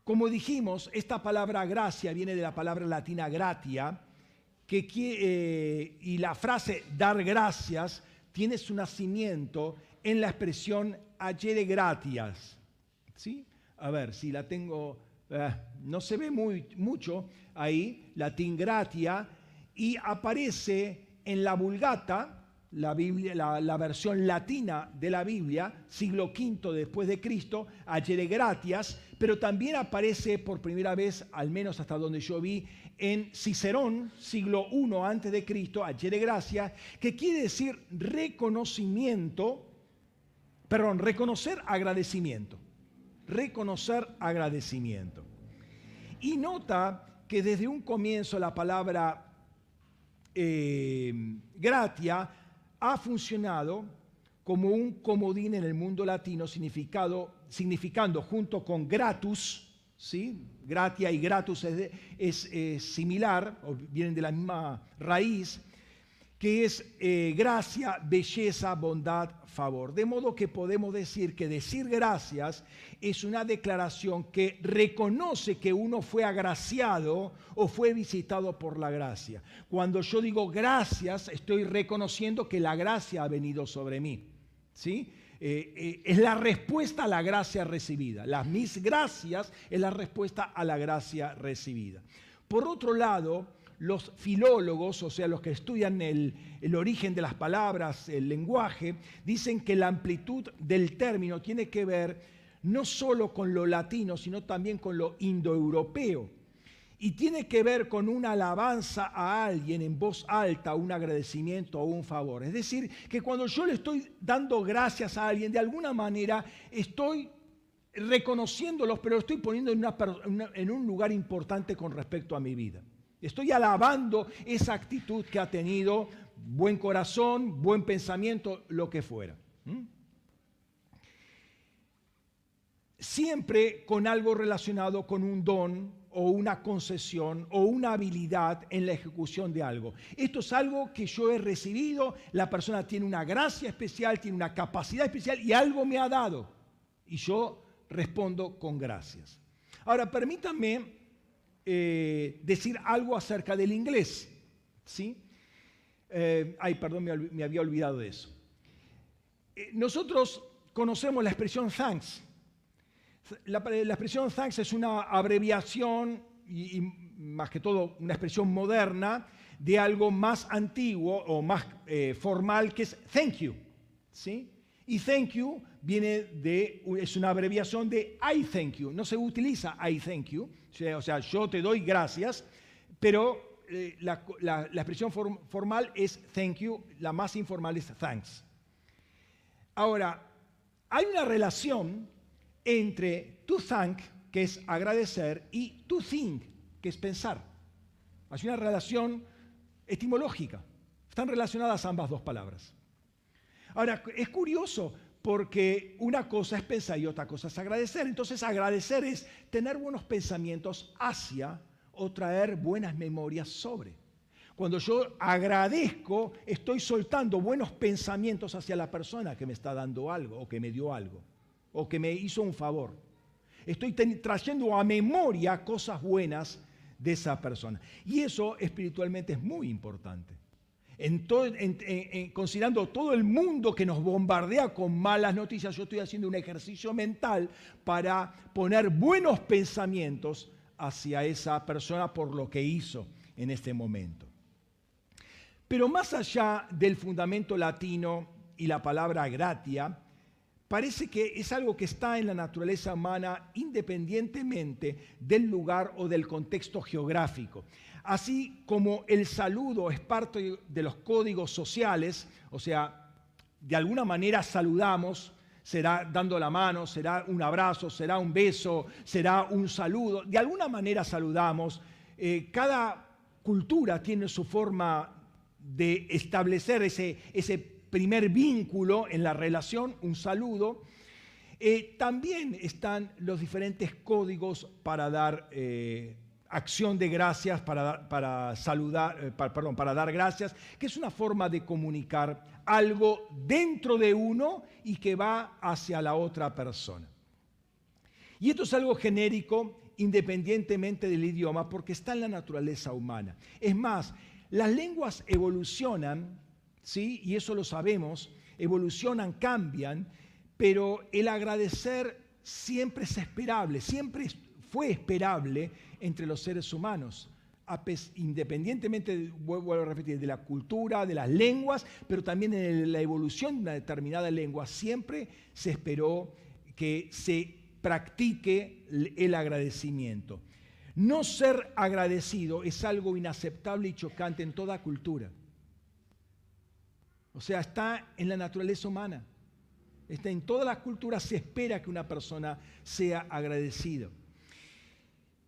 como dijimos, esta palabra gracia viene de la palabra latina gratia, que, eh, y la frase dar gracias tiene su nacimiento en la expresión ayer gratias. ¿Sí? A ver, si la tengo, eh, no se ve muy, mucho ahí, latín gratia, y aparece en la Vulgata, la versión latina de la Biblia, siglo V después de Cristo, ayer gratias, pero también aparece por primera vez, al menos hasta donde yo vi, en Cicerón, siglo I antes de Cristo, ayer gracia, que quiere decir reconocimiento, perdón, reconocer agradecimiento. Reconocer agradecimiento. Y nota que desde un comienzo la palabra eh, gratia ha funcionado como un comodín en el mundo latino, significando junto con gratus, ¿sí? gratia y gratus es, eh, similar, o vienen de la misma raíz, que es eh, gracia, belleza, bondad, favor. De modo que podemos decir que decir gracias es una declaración que reconoce que uno fue agraciado o fue visitado por la gracia. Cuando yo digo gracias, estoy reconociendo que la gracia ha venido sobre mí. ¿Sí? Eh, eh, es la respuesta a la gracia recibida. Las mis gracias es la respuesta a la gracia recibida. Por otro lado, los filólogos, o sea, los que estudian el, el origen de las palabras, el lenguaje, dicen que la amplitud del término tiene que ver no solo con lo latino, sino también con lo indoeuropeo. Y tiene que ver con una alabanza a alguien en voz alta, un agradecimiento o un favor. Es decir, que cuando yo le estoy dando gracias a alguien, de alguna manera estoy reconociéndolos, pero lo estoy poniendo en un lugar importante con respecto a mi vida. Estoy alabando esa actitud que ha tenido, buen corazón, buen pensamiento, lo que fuera. ¿Mm? Siempre con algo relacionado con un don o una concesión o una habilidad en la ejecución de algo. Esto es algo que yo he recibido, la persona tiene una gracia especial, tiene una capacidad especial y algo me ha dado. Y yo respondo con gracias. Ahora, permítanme eh, decir algo acerca del inglés. ¿sí? Eh, ay, perdón, me, había olvidado de eso. Eh, nosotros conocemos la expresión thanks. La, la expresión thanks es una abreviación y, más que todo una expresión moderna de algo más antiguo o más eh, formal que es thank you. ¿sí? Y thank you viene de, es una abreviación de I thank you. No se utiliza I thank you, o sea, yo te doy gracias, pero eh, la, la- expresión form- formal es thank you, la más informal es thanks. Ahora, hay una relación entre to thank, que es agradecer, y to think, que es pensar. Hay una relación etimológica. Están relacionadas ambas dos palabras. Ahora, es curioso porque una cosa es pensar y otra cosa es agradecer. Entonces, agradecer es tener buenos pensamientos hacia o traer buenas memorias sobre. Cuando yo agradezco, estoy soltando buenos pensamientos hacia la persona que me está dando algo o que me dio algo o que me hizo un favor. Estoy trayendo a memoria cosas buenas de esa persona. Y eso espiritualmente es muy importante. En to- en- en- en- considerando todo el mundo que nos bombardea con malas noticias, yo estoy haciendo un ejercicio mental para poner buenos pensamientos hacia esa persona por lo que hizo en este momento. Pero más allá del fundamento latino y la palabra gratia, parece que es algo que está en la naturaleza humana independientemente del lugar o del contexto geográfico. Así como el saludo es parte de los códigos sociales, o sea, de alguna manera saludamos, será dando la mano, será un abrazo, será un beso, será un saludo, de alguna manera saludamos. Eh, cada cultura tiene su forma de establecer ese, ese primer vínculo en la relación, un saludo. Eh, también están los diferentes códigos para dar eh, acción de gracias, para, para saludar, perdón, para dar gracias, que es una forma de comunicar algo dentro de uno y que va hacia la otra persona. Y esto es algo genérico independientemente del idioma porque está en la naturaleza humana. Es más, las lenguas evolucionan, ¿sí? Y eso lo sabemos, evolucionan, cambian, pero el agradecer siempre es esperable, siempre fue esperable entre los seres humanos independientemente, a de la cultura, de las lenguas, pero también en la evolución de una determinada lengua, siempre se esperó que se practique el agradecimiento. No ser agradecido es algo inaceptable y chocante en toda cultura. O sea, está en la naturaleza humana. Está en todas las culturas, se espera que una persona sea agradecido.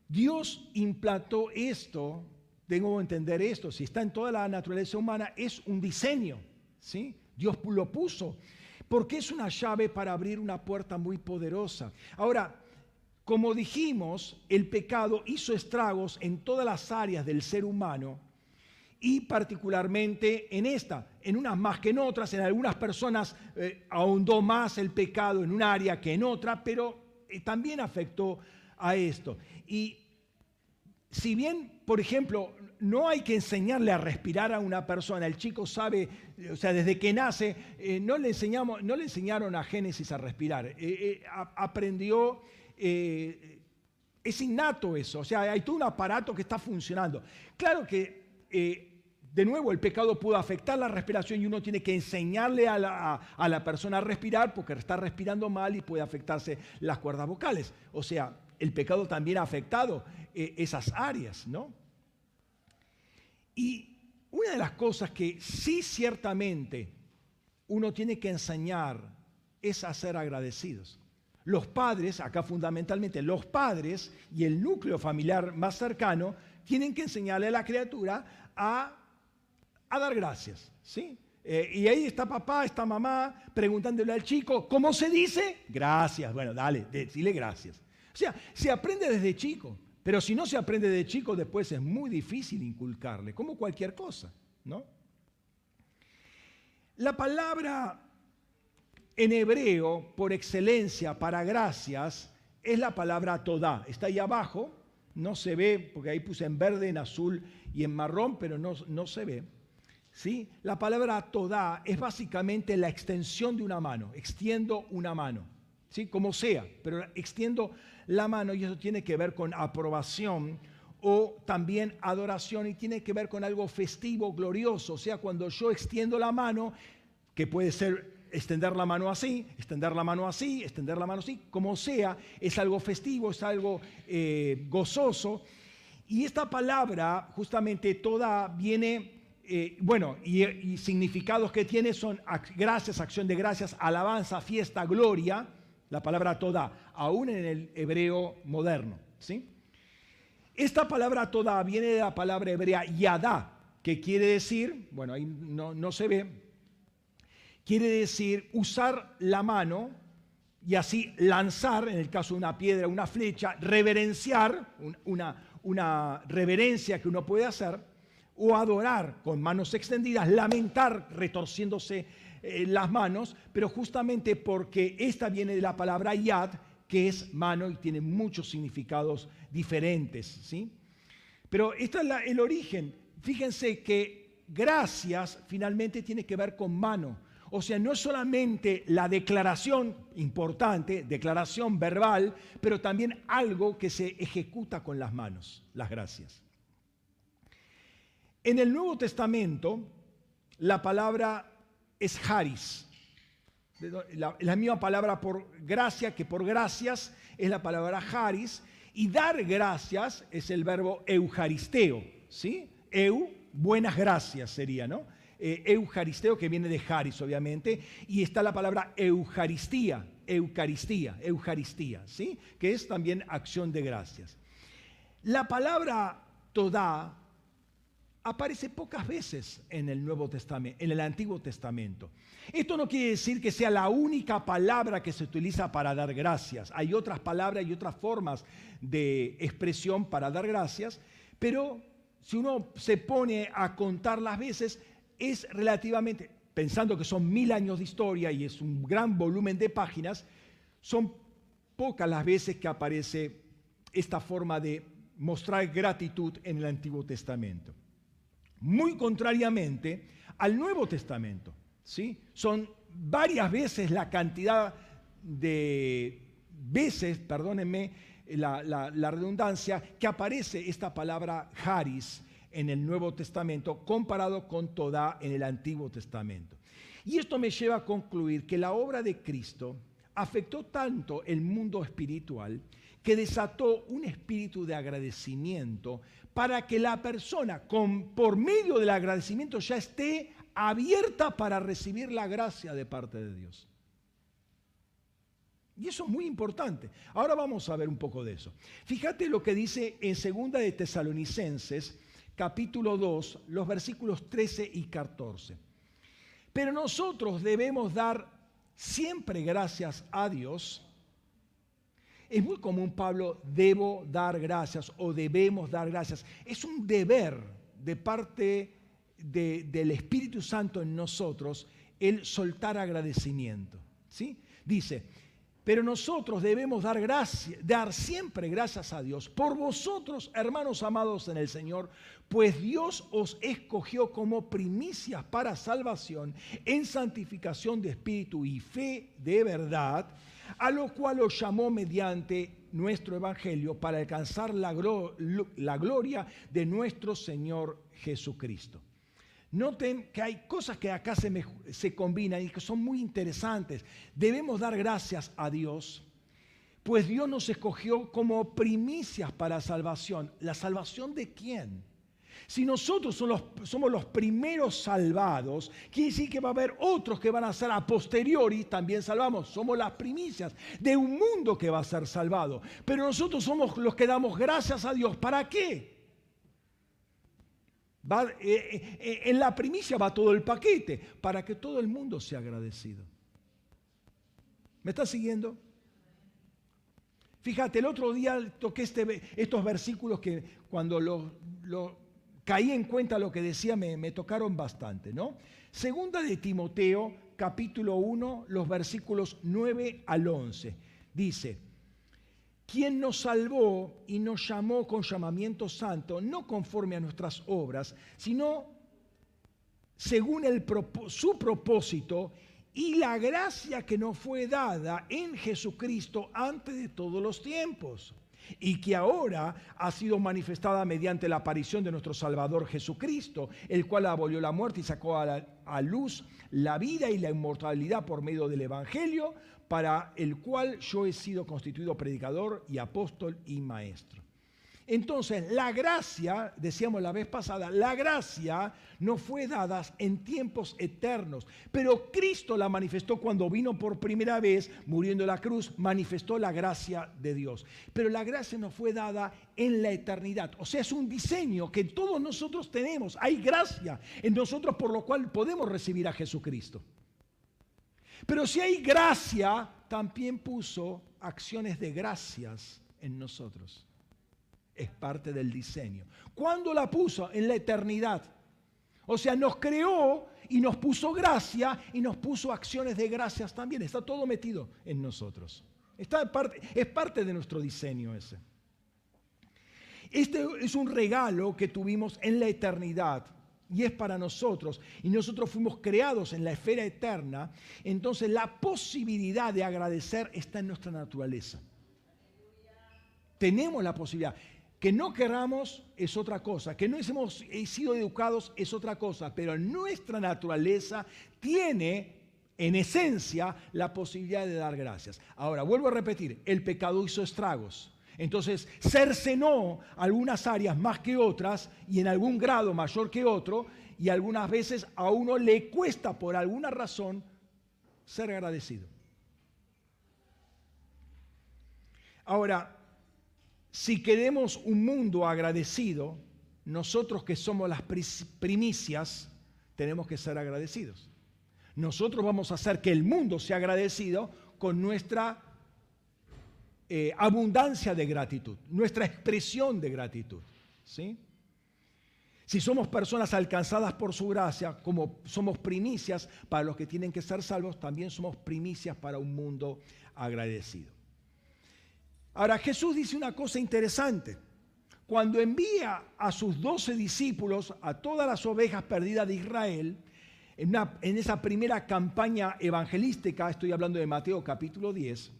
Dios implantó esto, tengo que entender esto, si está en toda la naturaleza humana, es un diseño, ¿sí? Dios lo puso, porque es una llave para abrir una puerta muy poderosa. Ahora, como dijimos, el pecado hizo estragos en todas las áreas del ser humano y particularmente en esta, en unas más que en otras, en algunas personas eh, ahondó más el pecado en un área que en otra, pero eh, también afectó a esto. Y si bien, por ejemplo, no hay que enseñarle a respirar a una persona, el chico sabe, o sea, desde que nace, eh, no, le enseñamos, no le enseñaron a Génesis a respirar, eh, eh, aprendió, es innato eso, o sea, hay todo un aparato que está funcionando. Claro que de nuevo, el pecado pudo afectar la respiración y uno tiene que enseñarle a la, persona a respirar porque está respirando mal y puede afectarse las cuerdas vocales. O sea, el pecado también ha afectado eh, esas áreas, ¿no? Y una de las cosas que sí ciertamente uno tiene que enseñar es a ser agradecidos. Los padres, acá fundamentalmente los padres y el núcleo familiar más cercano, tienen que enseñarle a la criatura a a dar gracias, ¿sí? Eh, y ahí está papá, está mamá, preguntándole al chico, ¿cómo se dice? Gracias, bueno, dale, dile gracias. O sea, se aprende desde chico, pero si no se aprende de chico, después es muy difícil inculcarle, como cualquier cosa, ¿no? La palabra en hebreo, por excelencia, para gracias, es la palabra toda. Está ahí abajo, no se ve, porque ahí puse en verde, en azul y en marrón, pero no, no se ve. ¿Sí? La palabra toda es básicamente la extensión de una mano, extiendo una mano, ¿sí? como sea, pero extiendo la mano y eso tiene que ver con aprobación o también adoración y tiene que ver con algo festivo, glorioso, o sea, cuando yo extiendo la mano, que puede ser extender la mano así, extender la mano así, extender la mano así, como sea, es algo festivo, es algo eh, gozoso. Y esta palabra, justamente toda, viene eh, bueno, y, significados que tiene son gracias, acción de gracias, alabanza, fiesta, gloria, la palabra toda, aún en el hebreo moderno. ¿sí? Esta palabra toda viene de la palabra hebrea yadá, que quiere decir, bueno, ahí no, se ve, quiere decir usar la mano y así lanzar, en el caso de una piedra, una flecha, reverenciar, una, una reverencia que uno puede hacer o adorar con manos extendidas, lamentar retorciéndose eh, las manos, pero justamente porque esta viene de la palabra yad, que es mano y tiene muchos significados diferentes. ¿sí? Pero este es el origen. Fíjense que gracias finalmente tiene que ver con mano. O sea, no es solamente la declaración importante, declaración verbal, pero también algo que se ejecuta con las manos, las gracias. En el Nuevo Testamento, la palabra es haris. la, misma palabra por gracia que por gracias es la palabra haris, y dar gracias es el verbo eucaristeo, ¿sí? Eu, buenas gracias sería, ¿no? Eh, que viene de haris, obviamente, y está la palabra eucaristía, eucaristía, eucaristía, ¿sí? Que es también acción de gracias. La palabra toda aparece pocas veces en el Nuevo Testamento, en el Antiguo Testamento. Esto no quiere decir que sea la única palabra que se utiliza para dar gracias. Hay otras palabras y otras formas de expresión para dar gracias, pero si uno se pone a contar las veces, es relativamente, pensando que son mil años de historia y es un gran volumen de páginas, son pocas las veces que aparece esta forma de mostrar gratitud en el Antiguo Testamento muy contrariamente al Nuevo Testamento. ¿sí? Son varias veces la cantidad de veces, perdónenme la, redundancia, que aparece esta palabra haris en el Nuevo Testamento comparado con toda en el Antiguo Testamento. Y esto me lleva a concluir que la obra de Cristo afectó tanto el mundo espiritual que desató un espíritu de agradecimiento para que la persona, por medio del agradecimiento, ya esté abierta para recibir la gracia de parte de Dios. Y eso es muy importante. Ahora vamos a ver un poco de eso. Fíjate lo que dice en Segunda de Tesalonicenses, capítulo 2, los versículos 13 y 14. Pero nosotros debemos dar siempre gracias a Dios es muy común, Pablo, debo dar gracias o debemos dar gracias. Es un deber de parte del Espíritu Santo en nosotros el soltar agradecimiento. ¿sí? Dice, pero nosotros debemos dar, gracia, dar siempre gracias a Dios por vosotros, hermanos amados en el Señor, pues Dios os escogió como primicias para salvación en santificación de espíritu y fe de verdad a lo cual os llamó mediante nuestro Evangelio para alcanzar la, gloria de nuestro Señor Jesucristo. Noten que hay cosas que acá se, se combinan y que son muy interesantes. Debemos dar gracias a Dios, pues Dios nos escogió como primicias para salvación. ¿La salvación de quién? Si nosotros somos los, primeros salvados, quiere decir que va a haber otros que van a ser a posteriori también salvamos. Somos las primicias de un mundo que va a ser salvado. Pero nosotros somos los que damos gracias a Dios. ¿Para qué? Eh, eh, eh, en la primicia va todo el paquete, para que todo el mundo sea agradecido. ¿Me está siguiendo? Fíjate, el otro día toqué este, estos versículos que cuando los caí en cuenta lo que decía, me, tocaron bastante, ¿no? Segunda de Timoteo, capítulo 1, los versículos 9 al 11. Dice, quien nos salvó y nos llamó con llamamiento santo, no conforme a nuestras obras, sino según el, su propósito y la gracia que nos fue dada en Jesucristo antes de todos los tiempos y que ahora ha sido manifestada mediante la aparición de nuestro Salvador Jesucristo, el cual abolió la muerte y sacó a, luz la vida y la inmortalidad por medio del Evangelio, para el cual yo he sido constituido predicador y apóstol y maestro. Entonces, la gracia, decíamos la vez pasada, la gracia no fue dada en tiempos eternos, pero Cristo la manifestó cuando vino por primera vez, muriendo en la cruz, manifestó la gracia de Dios. Pero la gracia no fue dada en la eternidad. O sea, es un diseño que todos nosotros tenemos. Hay gracia en nosotros por lo cual podemos recibir a Jesucristo. Pero si hay gracia, también puso acciones de gracias en nosotros es parte del diseño. ¿Cuándo la puso? En la eternidad. O sea, nos creó y nos puso gracia y nos puso acciones de gracias también. Está todo metido en nosotros. Está es parte de nuestro diseño ese. Este es un regalo que tuvimos en la eternidad y es para nosotros. Y nosotros fuimos creados en la esfera eterna. Entonces la posibilidad de agradecer está en nuestra naturaleza. Tenemos la posibilidad. Que no queramos es otra cosa, que no hemos sido educados es otra cosa, pero nuestra naturaleza tiene en esencia, la posibilidad de dar gracias. Ahora, vuelvo a repetir, el pecado hizo estragos. Entonces, cercenó algunas áreas más que otras y en algún grado mayor que otro, y algunas veces a uno le cuesta por alguna razón ser agradecido. Ahora, si queremos un mundo agradecido, nosotros que somos las primicias, tenemos que ser agradecidos. Nosotros vamos a hacer que el mundo sea agradecido con nuestra eh, abundancia de gratitud, nuestra expresión de gratitud. ¿sí? Si somos personas alcanzadas por su gracia, como somos primicias para los que tienen que ser salvos, también somos primicias para un mundo agradecido. Ahora, Jesús dice una cosa interesante. Cuando envía a sus doce discípulos, a todas las ovejas perdidas de Israel, en, esa primera campaña evangelística, estoy hablando de Mateo capítulo 10,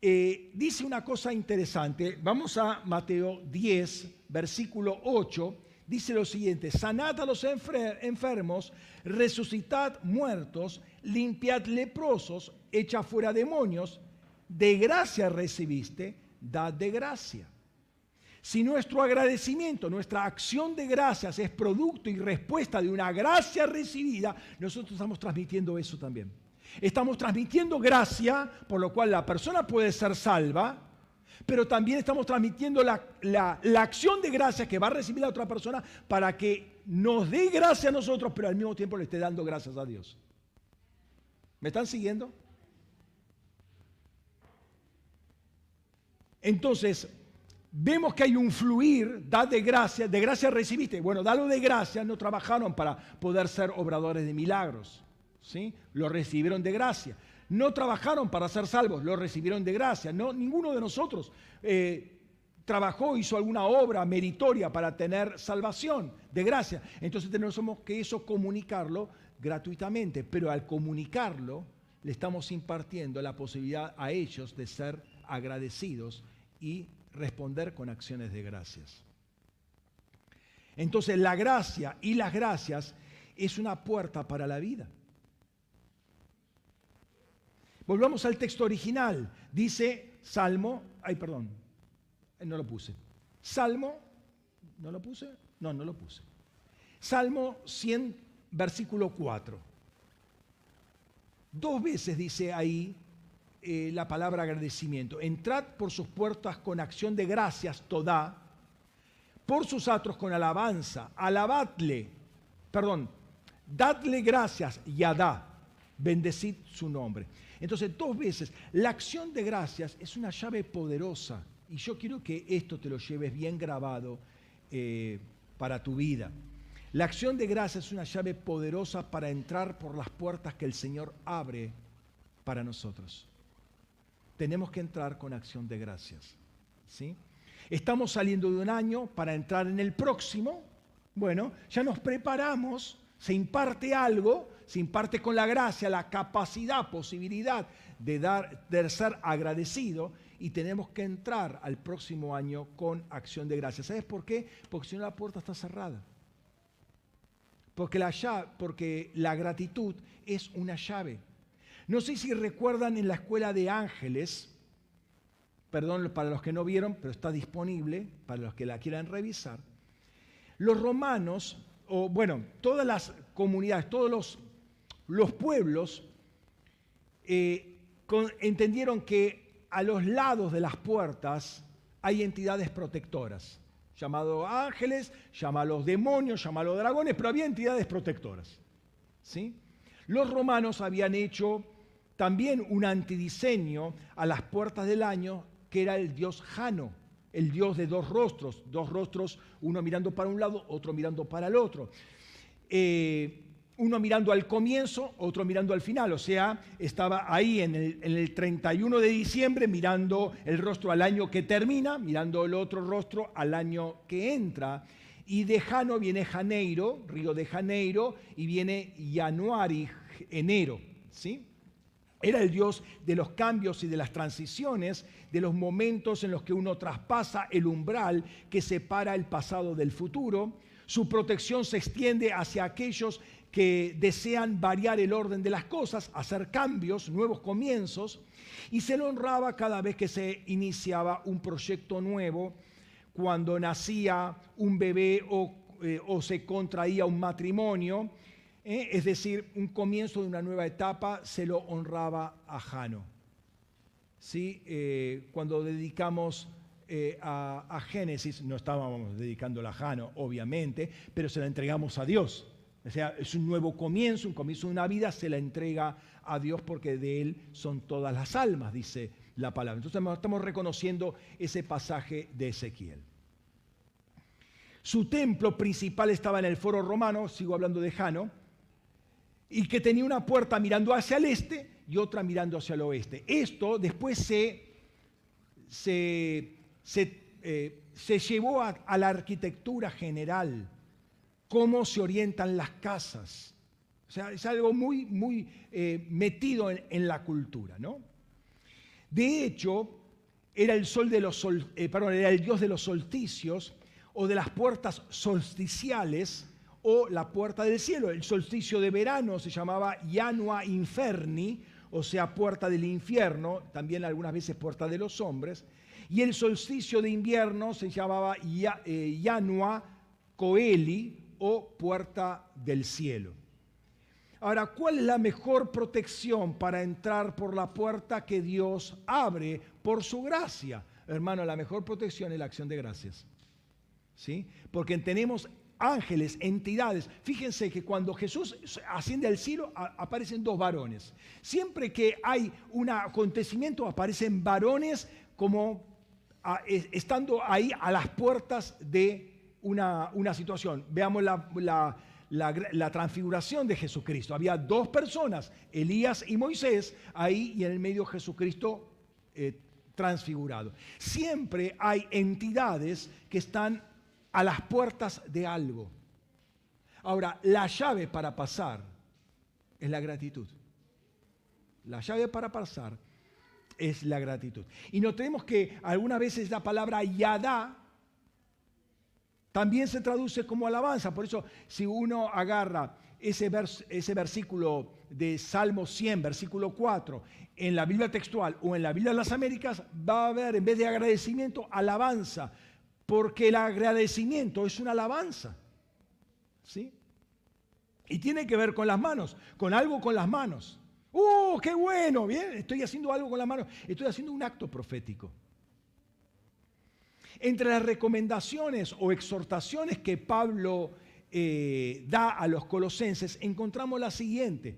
eh, dice una cosa interesante. Vamos a Mateo 10, versículo 8. Dice lo siguiente, sanad a los enfermos, resucitad muertos, limpiad leprosos, echa fuera demonios, de gracia recibiste, dad de gracia. Si nuestro agradecimiento, nuestra acción de gracias es producto y respuesta de una gracia recibida, nosotros estamos transmitiendo eso también. Estamos transmitiendo gracia, por lo cual la persona puede ser salva, pero también estamos transmitiendo la, acción de gracia que va a recibir la otra persona para que nos dé gracia a nosotros, pero al mismo tiempo le esté dando gracias a Dios. ¿Me están siguiendo? Entonces, vemos que hay un fluir, da de gracia, de gracia recibiste. Bueno, dalo de gracia, no trabajaron para poder ser obradores de milagros. ¿sí? Lo recibieron de gracia. No trabajaron para ser salvos, lo recibieron de gracia. No, ninguno de nosotros eh, trabajó, hizo alguna obra meritoria para tener salvación de gracia. Entonces tenemos que eso comunicarlo gratuitamente, pero al comunicarlo le estamos impartiendo la posibilidad a ellos de ser agradecidos y responder con acciones de gracias. Entonces la gracia y las gracias es una puerta para la vida. Volvamos al texto original. Dice Salmo, ay perdón, no lo puse. Salmo, ¿no lo puse? No, no lo puse. Salmo 100, versículo 4. Dos veces dice ahí eh, la palabra agradecimiento. Entrad por sus puertas con acción de gracias, toda, por sus atros con alabanza, alabadle, perdón, dadle gracias, yadá, bendecid su nombre. Entonces, dos veces, la acción de gracias es una llave poderosa y yo quiero que esto te lo lleves bien grabado eh, para tu vida. La acción de gracias es una llave poderosa para entrar por las puertas que el Señor abre para nosotros tenemos que entrar con acción de gracias. ¿sí? Estamos saliendo de un año para entrar en el próximo. Bueno, ya nos preparamos, se imparte algo, se imparte con la gracia, la capacidad, posibilidad de, dar, ser agradecido y tenemos que entrar al próximo año con acción de gracias. ¿Sabes por qué? Porque si no la puerta está cerrada. Porque la gratitud es una llave. No sé si recuerdan en la escuela de ángeles, perdón para los que no vieron, pero está disponible para los que la quieran revisar. Los romanos, o bueno, todas las comunidades, todos los, los pueblos, eh, entendieron que a los lados de las puertas hay entidades protectoras, llamados ángeles, llamados demonios, llamados dragones, pero había entidades protectoras. ¿sí? Los romanos habían hecho también un antidiseño a las puertas del año que era el dios Jano, el dios de dos rostros, dos rostros, uno mirando para un lado, otro mirando para el otro. Eh, uno mirando al comienzo, otro mirando al final, o sea, estaba ahí en el, en el 31 de diciembre mirando el rostro al año que termina, mirando el otro rostro al año que entra. Y de Jano viene Janeiro, Río de Janeiro, y viene Januari, enero, ¿sí? Era el Dios de los cambios y de las transiciones, de los momentos en los que uno traspasa el umbral que separa el pasado del futuro. Su protección se extiende hacia aquellos que desean variar el orden de las cosas, hacer cambios, nuevos comienzos, y se lo honraba cada vez que se iniciaba un proyecto nuevo, cuando nacía un bebé o, eh, o se contraía un matrimonio, ¿eh? es decir, un comienzo de una nueva etapa, se lo honraba a Jano. ¿Sí? Eh, cuando dedicamos eh, a, a, Génesis, no estábamos dedicándola a Jano, obviamente, pero se la entregamos a Dios. O sea, es un nuevo comienzo, un comienzo de una vida, se la entrega a Dios porque de Él son todas las almas, dice la palabra. Entonces estamos reconociendo ese pasaje de Ezequiel. Su templo principal estaba en el foro romano, sigo hablando de Jano, y que tenía una puerta mirando hacia el este y otra mirando hacia el oeste. Esto después se, se, se, eh, llevó a, la arquitectura general, cómo se orientan las casas. O sea, es algo muy, muy eh, metido en, en, la cultura, ¿no? De hecho, era el sol de los sol, eh, perdón, era el dios de los solsticios o de las puertas solsticiales o la puerta del cielo. El solsticio de verano se llamaba Janua Inferni, o sea, puerta del infierno, también algunas veces puerta de los hombres. Y el solsticio de invierno se llamaba Janua Coeli, o puerta del cielo. Ahora, ¿cuál es la mejor protección para entrar por la puerta que Dios abre por su gracia? Hermano, la mejor protección es la acción de gracias. ¿Sí? Porque tenemos ángeles, entidades. Fíjense que cuando Jesús asciende al cielo aparecen dos varones. Siempre que hay un acontecimiento aparecen varones como estando ahí a las puertas de una, situación. Veamos la, transfiguración de Jesucristo. Había dos personas, Elías y Moisés, ahí y en el medio Jesucristo eh, transfigurado. Siempre hay entidades que están a las puertas de algo. Ahora, la llave para pasar es la gratitud. La llave para pasar es la gratitud. Y notemos que algunas veces la palabra yada también se traduce como alabanza. Por eso, si uno agarra ese, vers ese versículo de Salmo 100, versículo 4, en la Biblia textual o en la Biblia de las Américas, va a haber en vez de agradecimiento, alabanza porque el agradecimiento es una alabanza. ¿Sí? Y tiene que ver con las manos, con algo con las manos. ¡Uh, qué bueno! Bien, estoy haciendo algo con las manos, estoy haciendo un acto profético. Entre las recomendaciones o exhortaciones que Pablo eh, da a los colosenses, encontramos la siguiente.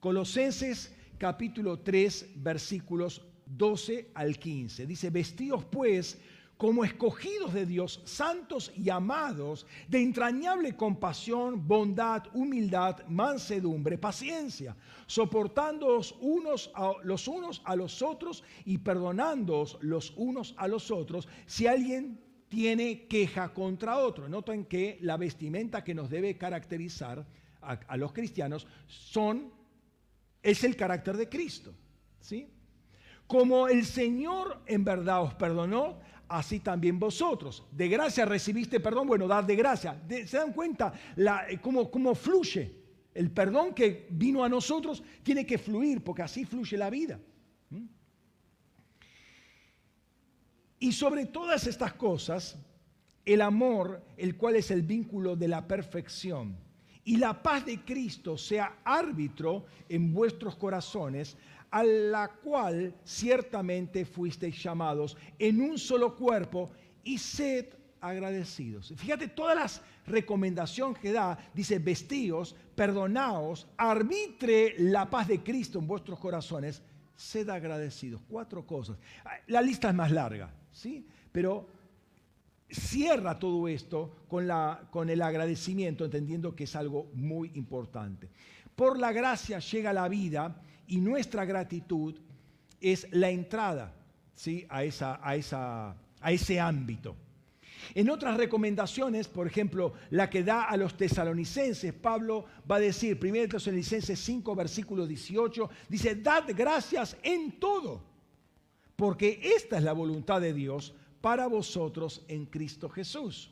Colosenses capítulo 3, versículos 12 al 15. Dice, vestidos pues como escogidos de Dios, santos y amados, de entrañable compasión, bondad, humildad, mansedumbre, paciencia, soportándoos unos a, los unos a los otros y perdonándoos los unos a los otros si alguien tiene queja contra otro. Noten que la vestimenta que nos debe caracterizar a, los cristianos es el carácter de Cristo. ¿sí? Como el Señor en verdad os perdonó, así también vosotros. De gracia recibiste perdón, bueno, dar de gracia. ¿Se dan cuenta eh, cómo, cómo fluye? El perdón que vino a nosotros tiene que fluir, porque así fluye la vida. ¿Mm? Y sobre todas estas cosas, el amor, el cual es el vínculo de la perfección, y la paz de Cristo sea árbitro en vuestros corazones, a la cual ciertamente fuisteis llamados en un solo cuerpo y sed agradecidos. Fíjate todas las recomendaciones que da, dice, vestíos, perdonaos, arbitre la paz de Cristo en vuestros corazones, sed agradecidos. Cuatro cosas. La lista es más larga, ¿sí? Pero cierra todo esto con, la, con el agradecimiento, entendiendo que es algo muy importante. Por la gracia llega la vida y nuestra gratitud es la entrada ¿sí? a, esa, a, esa, a ese ámbito. En otras recomendaciones, por ejemplo, la que da a los tesalonicenses, Pablo va a decir, 1 Tesalonicenses 5, versículo 18, dice, dad gracias en todo, porque esta es la voluntad de Dios para vosotros en Cristo Jesús.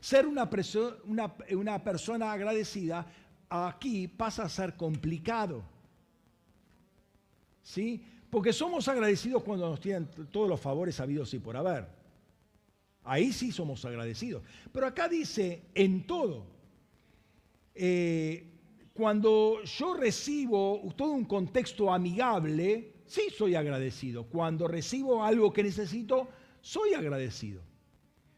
Ser una, persona agradecida aquí pasa a ser complicado. ¿Sí? Porque somos agradecidos cuando nos tienen todos los favores habidos y por haber. Ahí sí somos agradecidos. Pero acá dice en todo. Eh, cuando yo recibo todo un contexto amigable, sí soy agradecido. Cuando recibo algo que necesito, soy agradecido.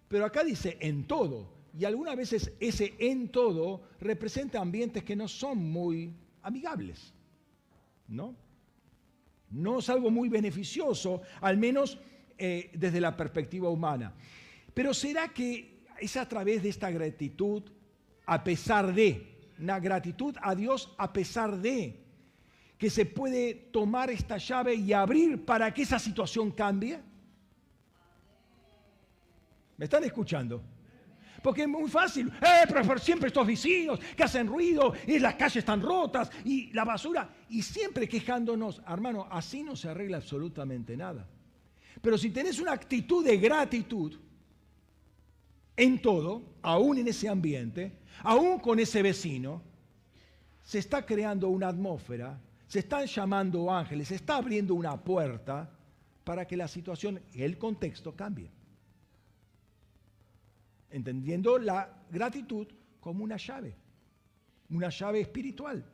Pero acá dice en todo. Y algunas veces ese en todo representa ambientes que no son muy amigables. ¿No? No es algo muy beneficioso, al menos eh, desde la perspectiva humana. Pero ¿será que es a través de esta gratitud, a pesar de, una gratitud a Dios a pesar de, que se puede tomar esta llave y abrir para que esa situación cambie? ¿Me están escuchando? Porque es muy fácil. Eh, pero siempre estos vecinos que hacen ruido y las calles están rotas y la basura. Y siempre quejándonos. Hermano, así no se arregla absolutamente nada. Pero si tenés una actitud de gratitud en todo, aún en ese ambiente, aún con ese vecino, se está creando una atmósfera, se están llamando ángeles, se está abriendo una puerta para que la situación, el contexto cambie entendiendo la gratitud como una llave, una llave espiritual.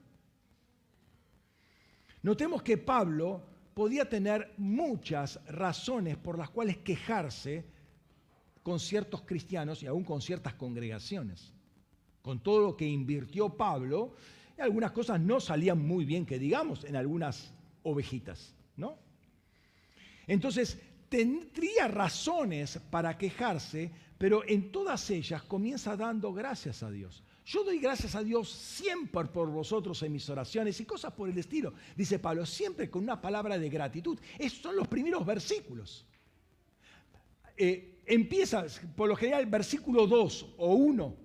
Notemos que Pablo podía tener muchas razones por las cuales quejarse con ciertos cristianos y aún con ciertas congregaciones. Con todo lo que invirtió Pablo, algunas cosas no salían muy bien, que digamos, en algunas ovejitas, ¿no? Entonces, tendría razones para quejarse pero en todas ellas comienza dando gracias a Dios. Yo doy gracias a Dios siempre por vosotros en mis oraciones y cosas por el estilo, dice Pablo, siempre con una palabra de gratitud. Estos son los primeros versículos. Eh, empieza, por lo general, versículo 2 o 1,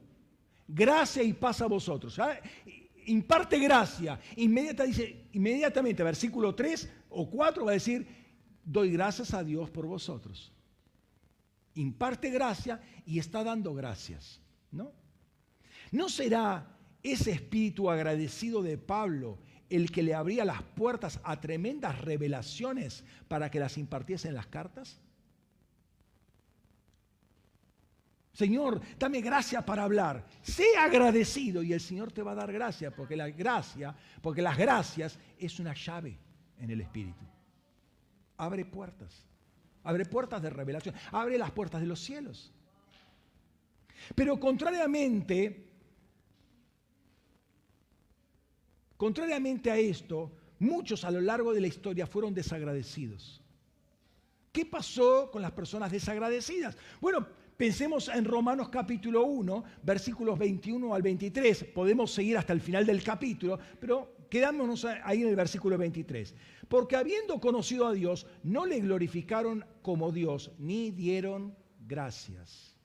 gracia y paz a vosotros. Imparte gracia, inmediata, dice, inmediatamente, versículo 3 o 4 va a decir, doy gracias a Dios por vosotros imparte gracia y está dando gracias, ¿no? ¿No será ese espíritu agradecido de Pablo el que le abría las puertas a tremendas revelaciones para que las impartiese en las cartas? Señor, dame gracia para hablar. Sé agradecido y el Señor te va a dar gracia, porque la gracia, porque las gracias es una llave en el espíritu. Abre puertas abre puertas de revelación, abre las puertas de los cielos. Pero contrariamente, contrariamente a esto, muchos a lo largo de la historia fueron desagradecidos. ¿Qué pasó con las personas desagradecidas? Bueno, pensemos en Romanos capítulo 1, versículos 21 al 23. Podemos seguir hasta el final del capítulo, pero quedámonos ahí en el versículo 23 porque habiendo conocido a Dios, no le glorificaron como Dios, ni dieron gracias.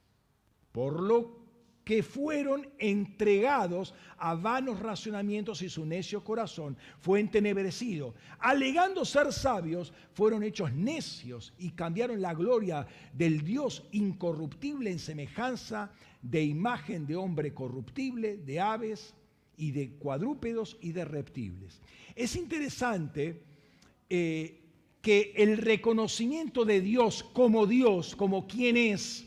Por lo que fueron entregados a vanos racionamientos y su necio corazón fue entenebrecido. Alegando ser sabios, fueron hechos necios y cambiaron la gloria del Dios incorruptible en semejanza de imagen de hombre corruptible, de aves y de cuadrúpedos y de reptiles. Es interesante eh, que el reconocimiento de Dios como Dios, como quien es,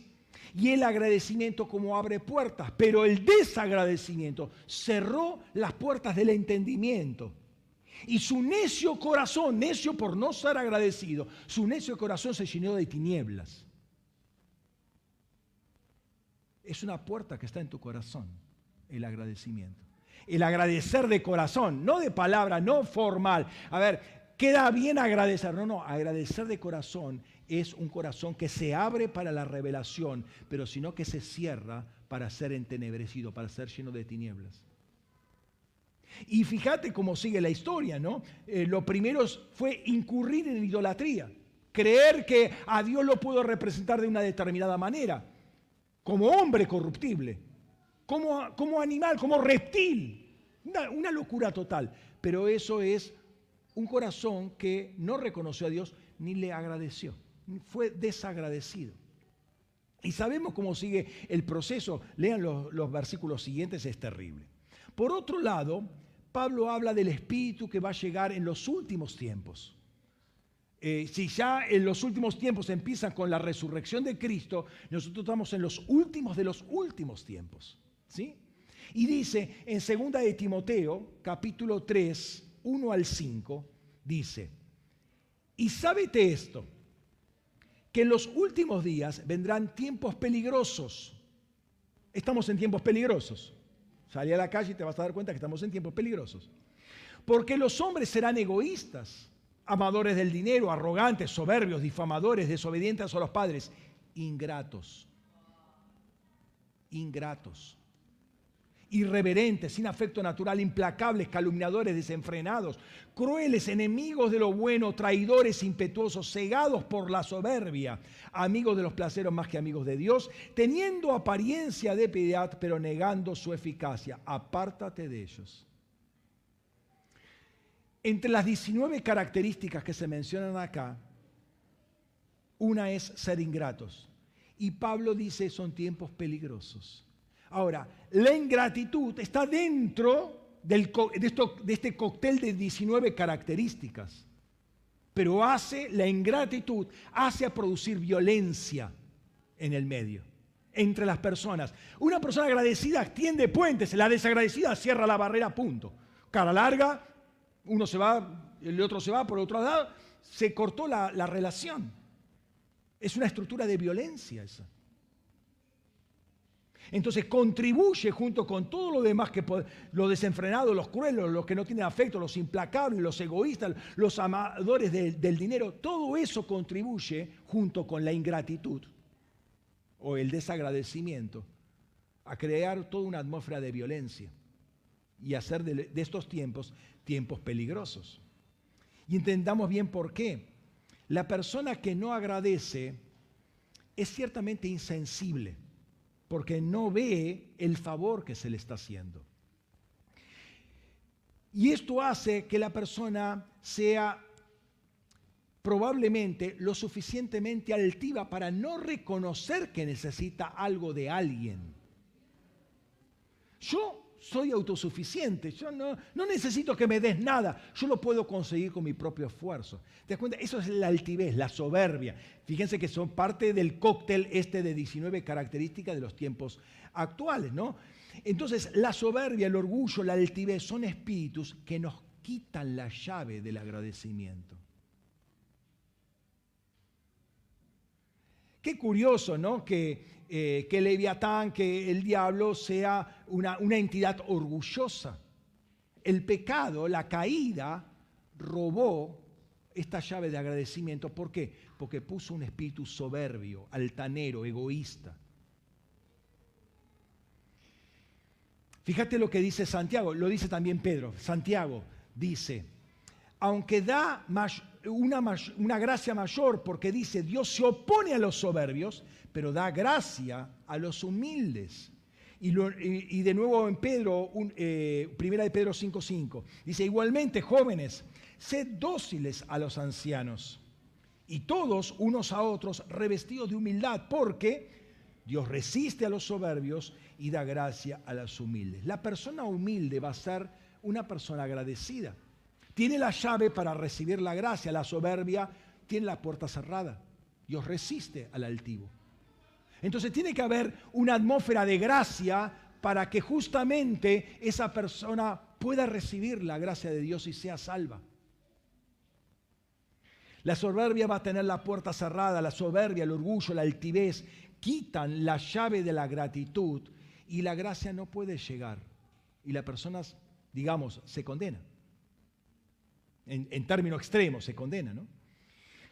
y el agradecimiento como abre puertas, pero el desagradecimiento cerró las puertas del entendimiento. Y su necio corazón, necio por no ser agradecido, su necio corazón se llenó de tinieblas. Es una puerta que está en tu corazón, el agradecimiento. El agradecer de corazón, no de palabra, no formal. A ver, queda bien agradecer. No, no, agradecer de corazón es un corazón que se abre para la revelación, pero sino que se cierra para ser entenebrecido, para ser lleno de tinieblas. Y fíjate cómo sigue la historia, ¿no? Eh, lo primero fue incurrir en idolatría, creer que a Dios lo puedo representar de una determinada manera, como hombre corruptible, como, animal, como reptil, una, locura total. Pero eso es un corazón que no reconoció a Dios ni le agradeció, fue desagradecido. Y sabemos cómo sigue el proceso. Lean los, los, versículos siguientes, es terrible. Por otro lado, Pablo habla del Espíritu que va a llegar en los últimos tiempos. Eh, si ya en los últimos tiempos empiezan con la resurrección de Cristo, nosotros estamos en los últimos de los últimos tiempos. Y dice en 2 de Timoteo, capítulo 3, 1 al 5, dice, y sábete esto, que en los últimos días vendrán tiempos peligrosos. Estamos en tiempos peligrosos. Salí a la calle y te vas a dar cuenta que estamos en tiempos peligrosos. Porque los hombres serán egoístas, amadores del dinero, arrogantes, soberbios, difamadores, desobedientes a los padres, ingratos. Ingratos irreverentes, sin afecto natural, implacables, calumniadores, desenfrenados, crueles, enemigos de lo bueno, traidores, impetuosos, cegados por la soberbia, amigos de los placeres más que amigos de Dios, teniendo apariencia de piedad, pero negando su eficacia. Apártate de ellos. Entre las 19 características que se mencionan acá, una es ser ingratos. Y Pablo dice son tiempos peligrosos. Ahora, la ingratitud está dentro de, este cóctel de 19 características, pero hace la ingratitud, hace a producir violencia en el medio, entre las personas. Una persona agradecida tiende puentes, la desagradecida cierra la barrera, punto. Cara larga, uno se va, el otro se va por otro lado, se cortó la, la relación. Es una estructura de violencia esa. Entonces contribuye junto con todo lo demás que los desenfrenados, los crueles, los que no tienen afecto, los implacables, los egoístas, los amadores del dinero, todo eso contribuye junto con la ingratitud o el desagradecimiento a crear toda una atmósfera de violencia y hacer de, de estos tiempos tiempos peligrosos. Y entendamos bien por qué. La persona que no agradece es ciertamente insensible porque no ve el favor que se le está haciendo. Y esto hace que la persona sea probablemente lo suficientemente altiva para no reconocer que necesita algo de alguien. Yo soy autosuficiente, yo no, no, necesito que me des nada, yo lo puedo conseguir con mi propio esfuerzo. ¿Te das cuenta? Eso es la altivez, la soberbia. Fíjense que son parte del cóctel este de 19 características de los tiempos actuales, ¿no? Entonces, la soberbia, el orgullo, la altivez son espíritus que nos quitan la llave del agradecimiento. Qué curioso, ¿no? Que, eh, Leviatán, que el diablo sea una, una entidad orgullosa. El pecado, la caída, robó esta llave de agradecimiento. ¿Por qué? Porque puso un espíritu soberbio, altanero, egoísta. Fíjate lo que dice Santiago, lo dice también Pedro. Santiago dice, aunque da una, gracia mayor porque dice, Dios se opone a los soberbios, pero da gracia a los humildes. Y, de nuevo en Pedro, eh, primera de Pedro 5.5, dice, igualmente jóvenes, sed dóciles a los ancianos y todos unos a otros revestidos de humildad, porque Dios resiste a los soberbios y da gracia a los humildes. La persona humilde va a ser una persona agradecida. Tiene la llave para recibir la gracia, la soberbia tiene la puerta cerrada. Dios resiste al altivo. Entonces tiene que haber una atmósfera de gracia para que justamente esa persona pueda recibir la gracia de Dios y sea salva. La soberbia va a tener la puerta cerrada, la soberbia, el orgullo, la altivez, quitan la llave de la gratitud y la gracia no puede llegar. Y la persona, digamos, se condena en, términos extremos, se condena, ¿no?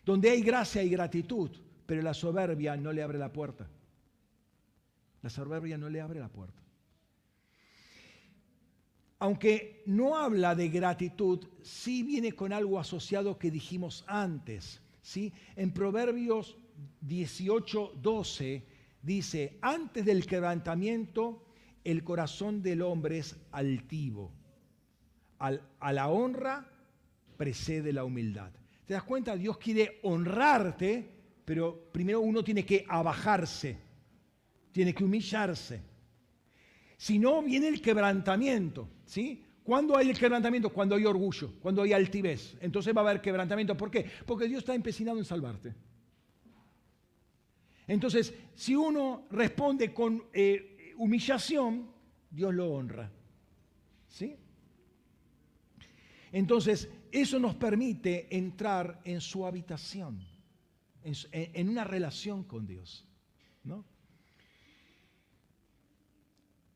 Donde hay gracia y gratitud, pero la soberbia no le abre la puerta. La soberbia no le abre la puerta. Aunque no habla de gratitud, sí viene con algo asociado que dijimos antes. ¿sí? En Proverbios 18, 12 dice, antes del quebrantamiento el corazón del hombre es altivo. a la honra precede la humildad. ¿Te das cuenta? Dios quiere honrarte, pero primero uno tiene que abajarse, tiene que humillarse. Si no, viene el quebrantamiento, ¿sí? ¿Cuándo hay el quebrantamiento? Cuando hay orgullo, cuando hay altivez. Entonces va a haber quebrantamiento. ¿Por qué? Porque Dios está empecinado en salvarte. Entonces, si uno responde con eh, humillación, Dios lo honra. ¿Sí? Entonces, eso nos permite entrar en su habitación, en, una relación con Dios. ¿no?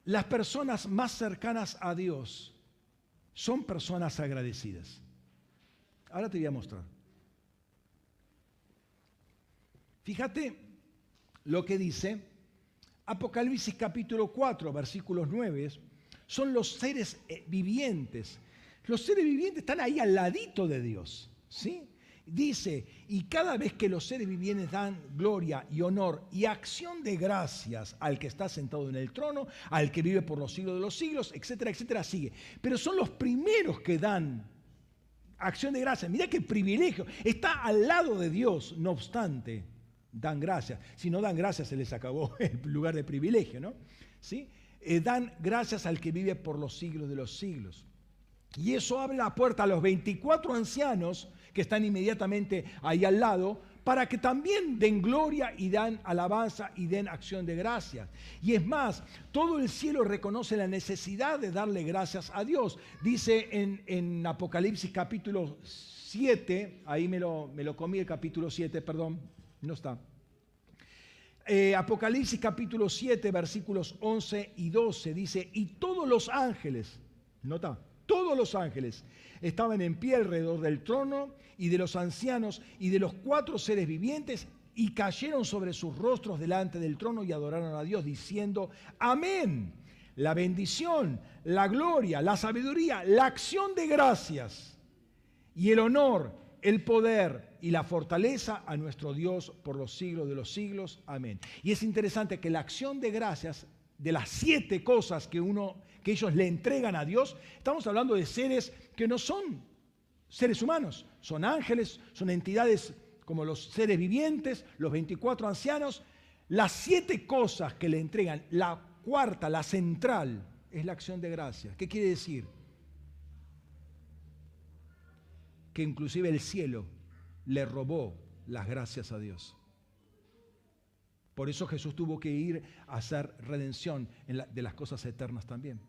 Las personas más cercanas a Dios son personas agradecidas. Ahora te voy a mostrar. Fíjate lo que dice Apocalipsis capítulo 4, versículos 9. Son los seres eh, vivientes. Los seres vivientes están ahí al ladito de Dios. ¿Sí? Dice, y cada vez que los seres vivientes dan gloria y honor y acción de gracias al que está sentado en el trono, al que vive por los siglos de los siglos, etcétera, etcétera, sigue. Pero son los primeros que dan acción de gracias. Mira qué privilegio. Está al lado de Dios, no obstante, dan gracias. Si no dan gracias, se les acabó el lugar de privilegio, ¿no? ¿Sí? Eh, dan gracias al que vive por los siglos de los siglos. Y eso abre la puerta a los 24 ancianos que están inmediatamente ahí al lado, para que también den gloria y dan alabanza y den acción de gracias. Y es más, todo el cielo reconoce la necesidad de darle gracias a Dios. Dice en, Apocalipsis capítulo 7, ahí me lo, me lo comí el capítulo 7, perdón, no está. Eh, Apocalipsis capítulo 7, versículos 11 y 12 dice, y todos los ángeles, nota, todos los ángeles estaban en pie alrededor del trono y de los ancianos y de los cuatro seres vivientes y cayeron sobre sus rostros delante del trono y adoraron a Dios diciendo, amén, la bendición, la gloria, la sabiduría, la acción de gracias y el honor, el poder y la fortaleza a nuestro Dios por los siglos de los siglos. Amén. Y es interesante que la acción de gracias, de las siete cosas que uno que ellos le entregan a Dios, estamos hablando de seres que no son seres humanos, son ángeles, son entidades como los seres vivientes, los 24 ancianos. Las siete cosas que le entregan, la cuarta, la central, es la acción de gracia. ¿Qué quiere decir? Que inclusive el cielo le robó las gracias a Dios. Por eso Jesús tuvo que ir a hacer redención de las cosas eternas también.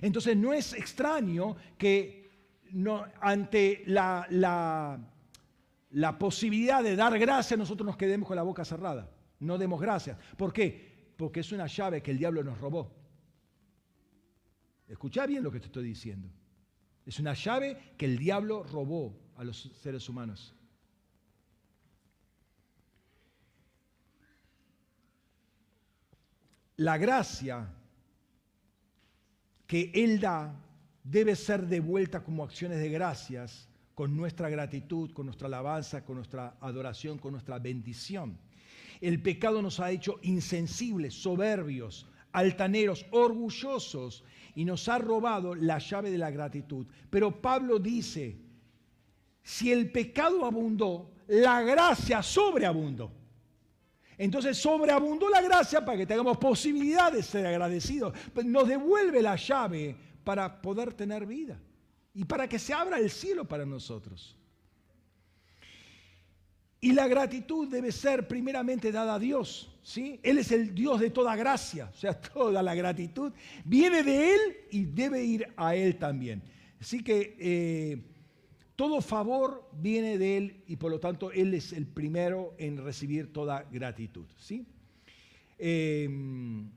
Entonces no es extraño que ante la, posibilidad de dar gracias nosotros nos quedemos con la boca cerrada. No demos gracias. ¿Por qué? Porque es una llave que el diablo nos robó. Escucha bien lo que te estoy diciendo. Es una llave que el diablo robó a los seres humanos. La gracia que Él da debe ser devuelta como acciones de gracias con nuestra gratitud, con nuestra alabanza, con nuestra adoración, con nuestra bendición. El pecado nos ha hecho insensibles, soberbios, altaneros, orgullosos y nos ha robado la llave de la gratitud. Pero Pablo dice, si el pecado abundó, la gracia sobreabundó. Entonces sobreabundó la gracia para que tengamos posibilidad de ser agradecidos. Nos devuelve la llave para poder tener vida y para que se abra el cielo para nosotros. Y la gratitud debe ser primeramente dada a Dios. ¿sí? Él es el Dios de toda gracia, o sea, toda la gratitud viene de Él y debe ir a Él también. Así que eh, todo favor viene de Él y por lo tanto Él es el primero en recibir toda gratitud. ¿sí? Em,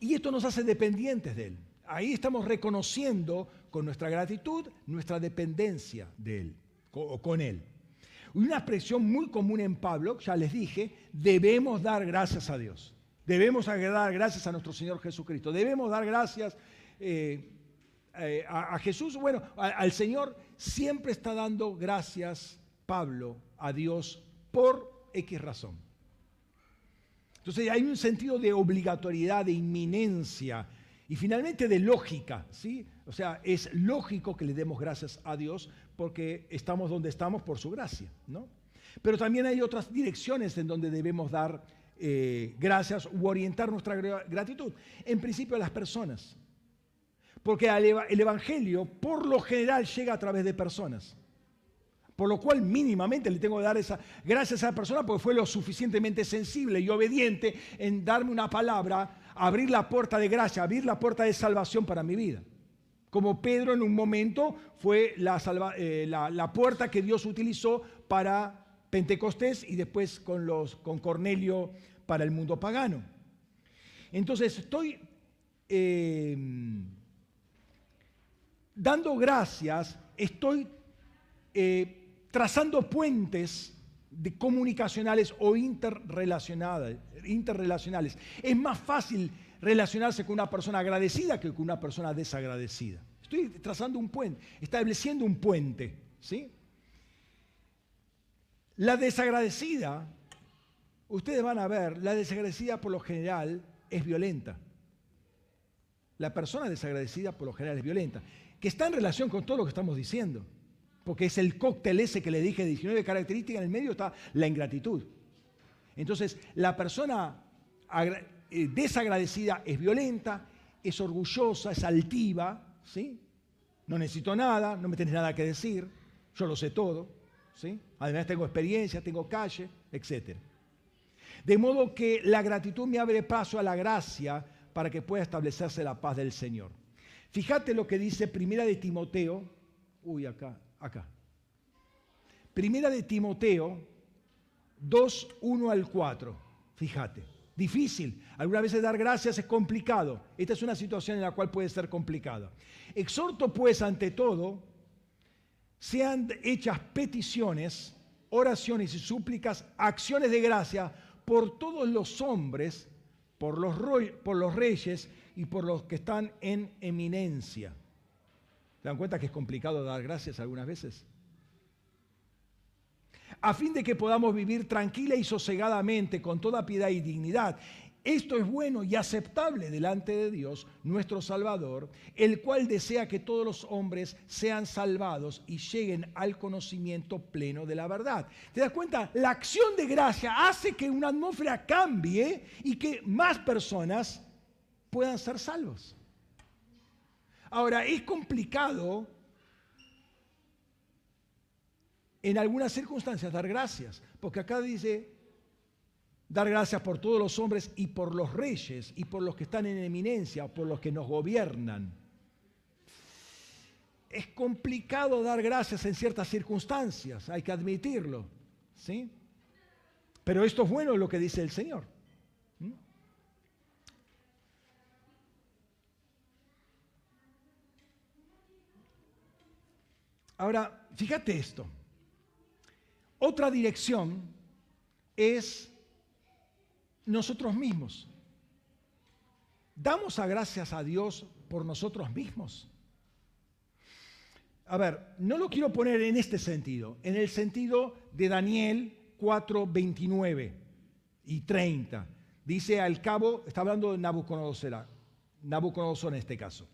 y esto nos hace dependientes de Él. Ahí estamos reconociendo con nuestra gratitud nuestra dependencia de Él o con Él. Una expresión muy común en Pablo, ya les dije, debemos dar gracias a Dios. Debemos dar gracias a nuestro Señor Jesucristo. Debemos dar gracias eh, eh, a, Jesús, bueno, al Señor siempre está dando gracias Pablo a Dios por X razón. Entonces hay un sentido de obligatoriedad, de inminencia y finalmente de lógica, ¿sí? O sea, es lógico que le demos gracias a Dios porque estamos donde estamos por su gracia, ¿no? Pero también hay otras direcciones en donde debemos dar eh, gracias u orientar nuestra gra- gratitud? En principio a las personas. Porque el Evangelio por lo general llega a través de personas. Por lo cual mínimamente le tengo que dar esa gracias a esa persona porque fue lo suficientemente sensible y obediente en darme una palabra, abrir la puerta de gracia, abrir la puerta de salvación para mi vida. Como Pedro en un momento fue la, eh, puerta que Dios utilizó para Pentecostés y después con Cornelio para el mundo pagano. Entonces estoy eh, dando gracias, estoy eh, trazando puentes de comunicacionales o interrelacionales. Es más fácil relacionarse con una persona agradecida que con una persona desagradecida. Estoy trazando un puente, estableciendo un puente, ¿sí? La desagradecida, ustedes van a ver, la desagradecida por lo general es violenta. La persona desagradecida por lo general es violenta, que está en relación con todo lo que estamos diciendo, porque es el cóctel ese que le dije de 19 características, en el medio está la ingratitud. Entonces, la persona eh, desagradecida es violenta, es orgullosa, es altiva, ¿sí? No necesito nada, no me tenés nada que decir, yo lo sé todo, ¿sí? Además tengo experiencia, tengo calle, etc. De modo que la gratitud me abre paso a la gracia para que pueda establecerse la paz del Señor. Fíjate lo que dice Primera de Timoteo, uy, acá, acá. Primera de Timoteo 2, 1 al 4. Fíjate, difícil. Algunas veces dar gracias es complicado. Esta es una situación en la cual puede ser complicada. Exhorto pues ante todo, sean hechas peticiones, oraciones y súplicas, acciones de gracia por todos los hombres, por los, por los reyes y por los que están en eminencia. ¿Se dan cuenta que es complicado dar gracias algunas veces? a fin de que podamos vivir tranquila y sosegadamente con toda piedad y dignidad. Esto es bueno y aceptable delante de Dios, nuestro Salvador, el cual desea que todos los hombres sean salvados y lleguen al conocimiento pleno de la verdad. ¿Te das cuenta? La acción de gracia hace que una atmósfera cambie y que más personas puedan ser salvos. Ahora, es complicado en algunas circunstancias dar gracias, porque acá dice dar gracias por todos los hombres y por los reyes y por los que están en eminencia, por los que nos gobiernan. Es complicado dar gracias en ciertas circunstancias, hay que admitirlo, ¿sí? Pero esto es bueno lo que dice el Señor. ¿Mm? Ahora, fíjate esto. Otra dirección es nosotros mismos. ¿Damos a gracias a Dios por nosotros mismos? A ver, no lo quiero poner en este sentido, en el sentido de Daniel 4, 29 y 30. Dice al cabo, está hablando de Nabucodonosor, Nabucodonosor en este caso.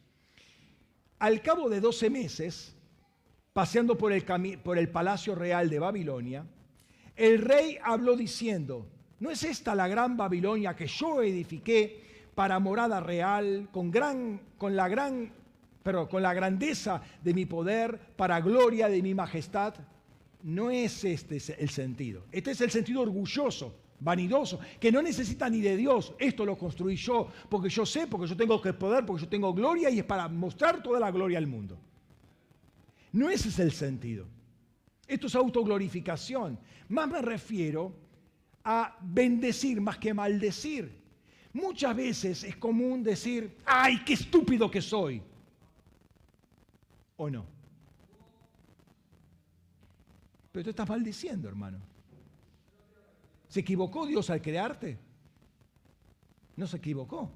Al cabo de 12 meses, paseando por el, por el palacio real de Babilonia, el rey habló diciendo, ¿no es esta la gran Babilonia que yo edifiqué para morada real, con, gran, la, gran, pero con la grandeza de mi poder, para gloria de mi majestad? No es este el sentido. Este es el sentido orgulloso, vanidoso, que no necesita ni de Dios. Esto lo construí yo, porque yo sé, porque yo tengo que poder, porque yo tengo gloria y es para mostrar toda la gloria al mundo. No ese es el sentido. Esto es autoglorificación. Más me refiero a bendecir más que maldecir. Muchas veces es común decir, ¡ay, qué estúpido que soy! ¿O no? Pero tú estás maldiciendo, hermano. ¿Se equivocó Dios al crearte? No se equivocó.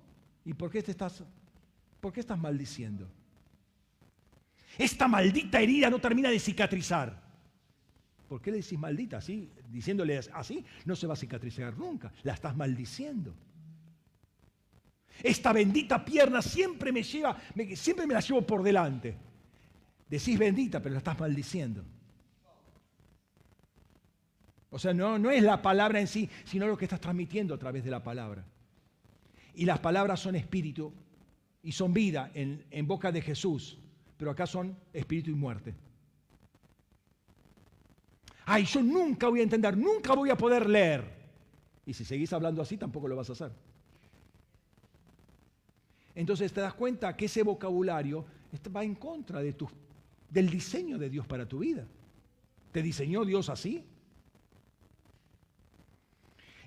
¿Y por qué te estás, por qué estás maldiciendo? Esta maldita herida no termina de cicatrizar. ¿Por qué le decís maldita así? Diciéndole así, no se va a cicatrizar nunca. La estás maldiciendo. Esta bendita pierna siempre me lleva, siempre me la llevo por delante. Decís bendita, pero la estás maldiciendo. O sea, no, no es la palabra en sí, sino lo que estás transmitiendo a través de la palabra. Y las palabras son espíritu y son vida en, en boca de Jesús, pero acá son espíritu y muerte. Ay, yo nunca voy a entender, nunca voy a poder leer. Y si seguís hablando así, tampoco lo vas a hacer. Entonces te das cuenta que ese vocabulario va en contra de tu, del diseño de Dios para tu vida. ¿Te diseñó Dios así?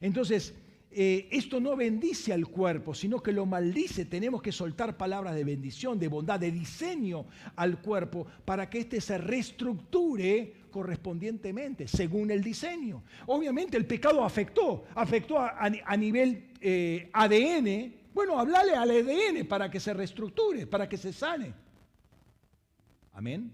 Entonces, eh, esto no bendice al cuerpo, sino que lo maldice. Tenemos que soltar palabras de bendición, de bondad, de diseño al cuerpo para que éste se reestructure correspondientemente, según el diseño. Obviamente el pecado afectó, afectó a, nivel eh, ADN. Bueno, hablale al ADN para que se reestructure, para que se sane. Amén.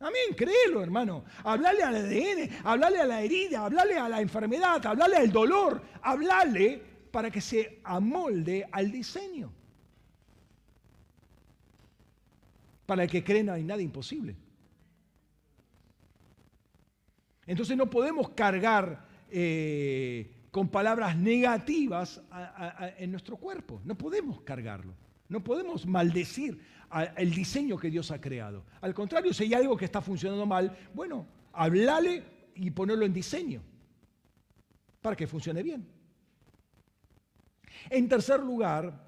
Amén, créelo, hermano. Hablale al ADN, hablale a la herida, hablale a la enfermedad, hablale al dolor, hablale para que se amolde al diseño. Para el que cree no hay nada imposible. Entonces no podemos cargar eh, con palabras negativas en nuestro cuerpo. No podemos cargarlo. No podemos maldecir el diseño que Dios ha creado. Al contrario, si hay algo que está funcionando mal, bueno, hablale y ponerlo en diseño para que funcione bien. En tercer lugar,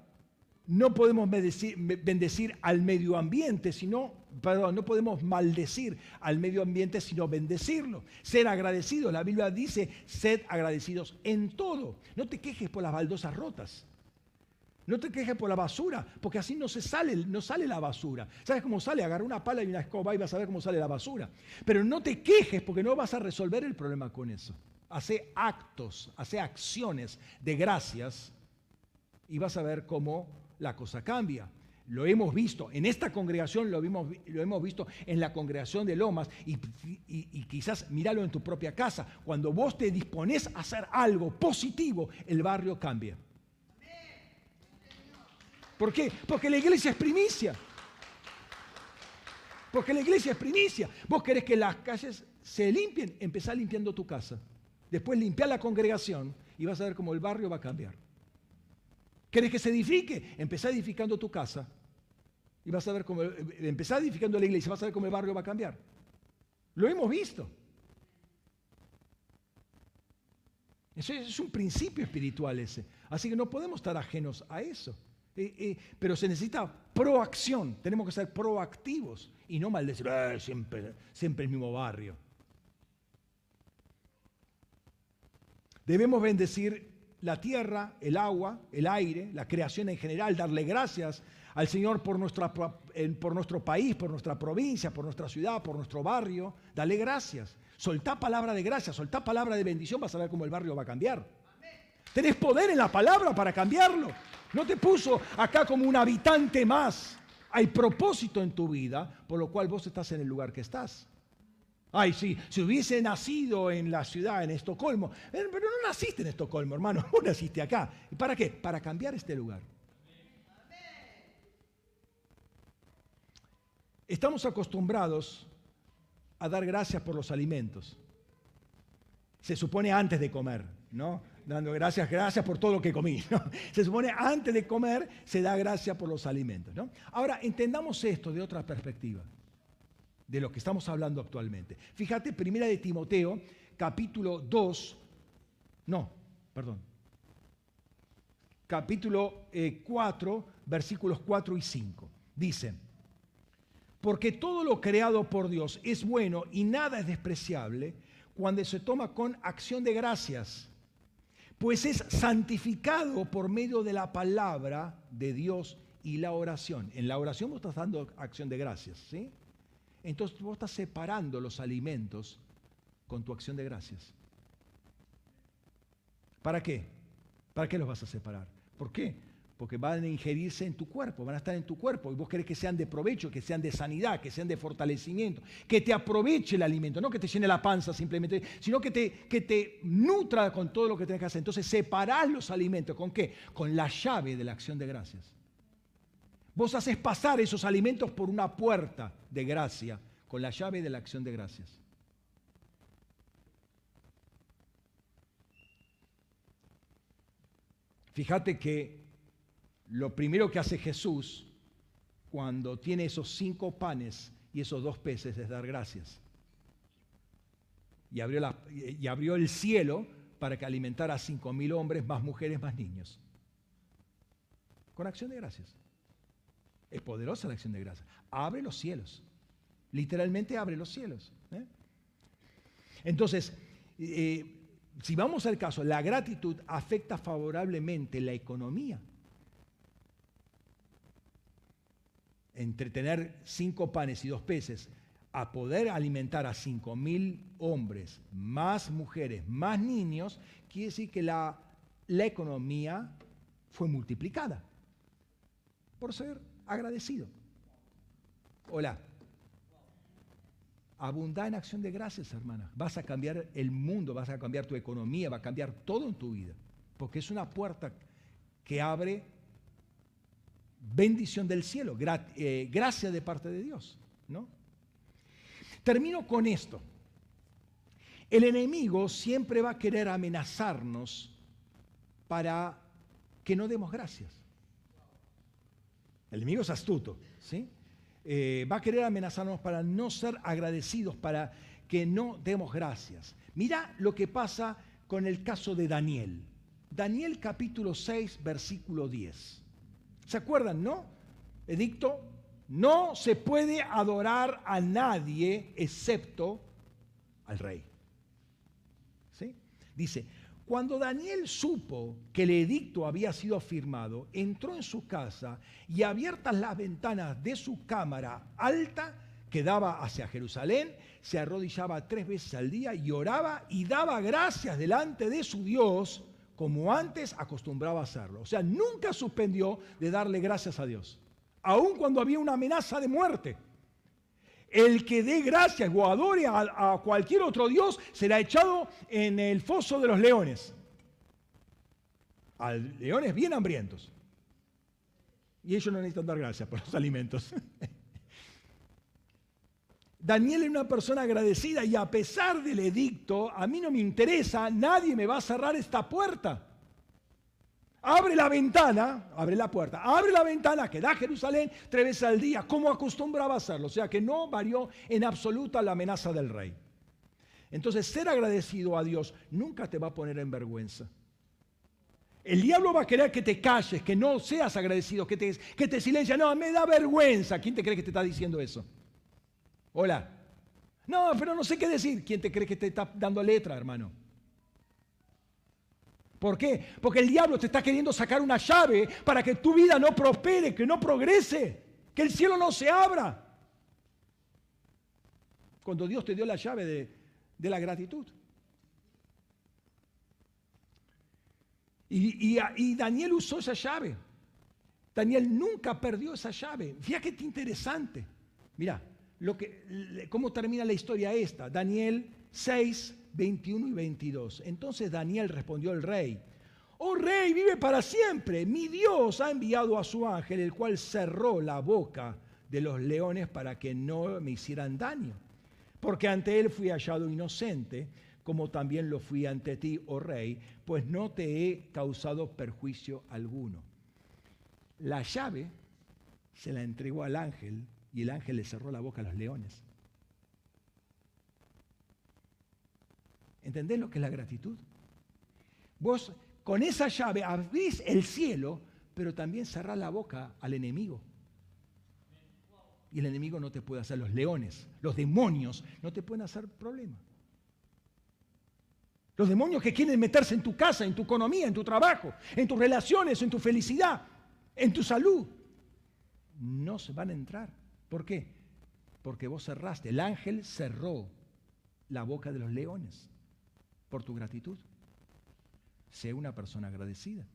no podemos bendecir, al medio ambiente, sino, no podemos maldecir al medio ambiente, sino bendecirlo. Ser agradecidos. La Biblia dice, sed agradecidos en todo. No te quejes por las baldosas rotas. No te quejes por la basura, porque así no se sale, no sale la basura. ¿Sabes cómo sale? Agarra una pala y una escoba y vas a ver cómo sale la basura. Pero no te quejes porque no vas a resolver el problema con eso. Hace actos, hace acciones de gracias y vas a ver cómo la cosa cambia. Lo hemos visto, en esta congregación lo, lo hemos visto en la congregación de Lomas y, y, quizás míralo en tu propia casa. Cuando vos te dispones a hacer algo positivo, el barrio cambia. ¿Por qué? Porque la iglesia es primicia. Porque la iglesia es primicia. Vos querés que las calles se limpien, empezá limpiando tu casa. Después limpiar la congregación y vas a ver cómo el barrio va a cambiar. ¿Querés que se edifique? Empezá edificando tu casa y vas a ver cómo, empezá edificando la iglesia, vas a ver cómo el barrio va a cambiar. Lo hemos visto. Eso es un principio espiritual ese. Así que no podemos estar ajenos a eso. Eh, eh, pero se necesita proacción, tenemos que ser proactivos y no maldecir, eh, siempre, siempre el mismo barrio. Debemos bendecir la tierra, el agua, el aire, la creación en general, darle gracias al Señor por, nuestra, por nuestro país, por nuestra provincia, por nuestra ciudad, por nuestro barrio. Dale gracias. Soltá palabra de gracia, soltá palabra de bendición, vas a ver cómo el barrio va a cambiar. Tenés poder en la palabra para cambiarlo. No te puso acá como un habitante más. Hay propósito en tu vida, por lo cual vos estás en el lugar que estás. Ay, sí, si hubiese nacido en la ciudad, en Estocolmo, eh, pero no naciste en Estocolmo, hermano, vos naciste acá. ¿Y para qué? Para cambiar este lugar. Estamos acostumbrados a dar gracias por los alimentos. Se supone antes de comer, ¿no? Dando gracias, gracias por todo lo que comí. Se supone antes de comer se da gracias por los alimentos. Ahora, entendamos esto de otra perspectiva, de lo que estamos hablando actualmente. Fíjate, primera de Timoteo, capítulo 2, no, perdón, capítulo 4, eh, versículos 4 y 5. Dice, porque todo lo creado por Dios es bueno y nada es despreciable cuando se toma con acción de gracias pues es santificado por medio de la palabra de Dios y la oración. En la oración vos estás dando acción de gracias, ¿sí? Entonces vos estás separando los alimentos con tu acción de gracias. ¿Para qué? ¿Para qué los vas a separar? ¿Por qué? porque van a ingerirse en tu cuerpo, van a estar en tu cuerpo, y vos querés que sean de provecho, que sean de sanidad, que sean de fortalecimiento, que te aproveche el alimento, no que te llene la panza simplemente, sino que te, que te nutra con todo lo que tenés que hacer. Entonces separás los alimentos, ¿con qué? Con la llave de la acción de gracias. Vos haces pasar esos alimentos por una puerta de gracia, con la llave de la acción de gracias. Fíjate que lo primero que hace Jesús cuando tiene esos cinco panes y esos dos peces es dar gracias. Y abrió, el cielo para que alimentara a cinco mil hombres, más mujeres, más niños. Con acción de gracias. Es poderosa la acción de gracias. Abre los cielos. Literalmente abre los cielos. ¿eh? Entonces, eh, si vamos al caso, la gratitud afecta favorablemente la economía. Entre tener cinco panes y dos peces a poder alimentar a cinco mil hombres, más mujeres, más niños, quiere decir que la, la economía fue multiplicada por ser agradecido. Hola. Abundá en acción de gracias, hermana. Vas a cambiar el mundo, vas a cambiar tu economía, va a cambiar todo en tu vida. Porque es una puerta que abre bendición del cielo, eh, gracia de parte de Dios. ¿no? Termino con esto. El enemigo siempre va a querer amenazarnos para que no demos gracias. El enemigo es astuto, ¿sí? Eh, va a querer amenazarnos para no ser agradecidos, para que no demos gracias. Mira lo que pasa con el caso de Daniel. Daniel capítulo 6, versículo 10. ¿Se acuerdan, no? Edicto, no se puede adorar a nadie excepto al rey. ¿Sí? Dice, cuando Daniel supo que el edicto había sido firmado, entró en su casa y abiertas las ventanas de su cámara alta que daba hacia Jerusalén, se arrodillaba tres veces al día y oraba y daba gracias delante de su Dios como antes acostumbraba a hacerlo. O sea, nunca suspendió de darle gracias a Dios, aun cuando había una amenaza de muerte. El que dé gracias o adore a, a cualquier otro Dios será echado en el foso de los leones. A leones bien hambrientos. Y ellos no necesitan dar gracias por los alimentos. Daniel es una persona agradecida y a pesar del edicto, a mí no me interesa, nadie me va a cerrar esta puerta. Abre la ventana, abre la puerta, abre la ventana que da Jerusalén tres veces al día, como acostumbraba a hacerlo. O sea que no varió en absoluta la amenaza del rey. Entonces, ser agradecido a Dios nunca te va a poner en vergüenza. El diablo va a querer que te calles, que no seas agradecido, que te, que te silencias. No, me da vergüenza. ¿Quién te cree que te está diciendo eso? Hola. No, pero no sé qué decir. ¿Quién te cree que te está dando letra, hermano? ¿Por qué? Porque el diablo te está queriendo sacar una llave para que tu vida no prospere, que no progrese, que el cielo no se abra. Cuando Dios te dio la llave de, de la gratitud. Y, y, Daniel usó esa llave. Daniel nunca perdió esa llave. Fíjate qué interesante. Mira, lo que, cómo termina la historia esta. Daniel 6, 21 y 22. Entonces Daniel respondió al rey, oh rey, vive para siempre. Mi Dios ha enviado a su ángel, el cual cerró la boca de los leones para que no me hicieran daño. Porque ante él fui hallado inocente, como también lo fui ante ti, oh rey, pues no te he causado perjuicio alguno. La llave se la entregó al ángel y el ángel le cerró la boca a los leones. ¿Entendés lo que es la gratitud? Vos con esa llave abrís el cielo, pero también cerrás la boca al enemigo. Y el enemigo no te puede hacer, los leones, los demonios no te pueden hacer problema. Los demonios que quieren meterse en tu casa, en tu economía, en tu trabajo, en tus relaciones, en tu felicidad, en tu salud, no se van a entrar. ¿Por qué? Porque vos cerraste, el ángel cerró la boca de los leones por tu gratitud. Sé una persona agradecida.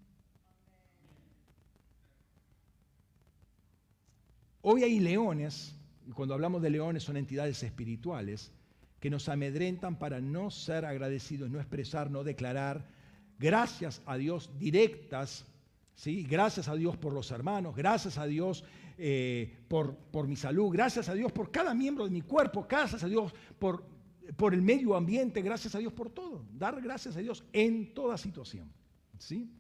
Hoy hay leones, y cuando hablamos de leones son entidades espirituales, que nos amedrentan para no ser agradecidos, no expresar, no declarar gracias a Dios directas, ¿sí? gracias a Dios por los hermanos, gracias a Dios eh, por, por mi salud, gracias a Dios por cada miembro de mi cuerpo, gracias a Dios por, por el medio ambiente, gracias a Dios por todo. Dar gracias a Dios en toda situación. ¿sí?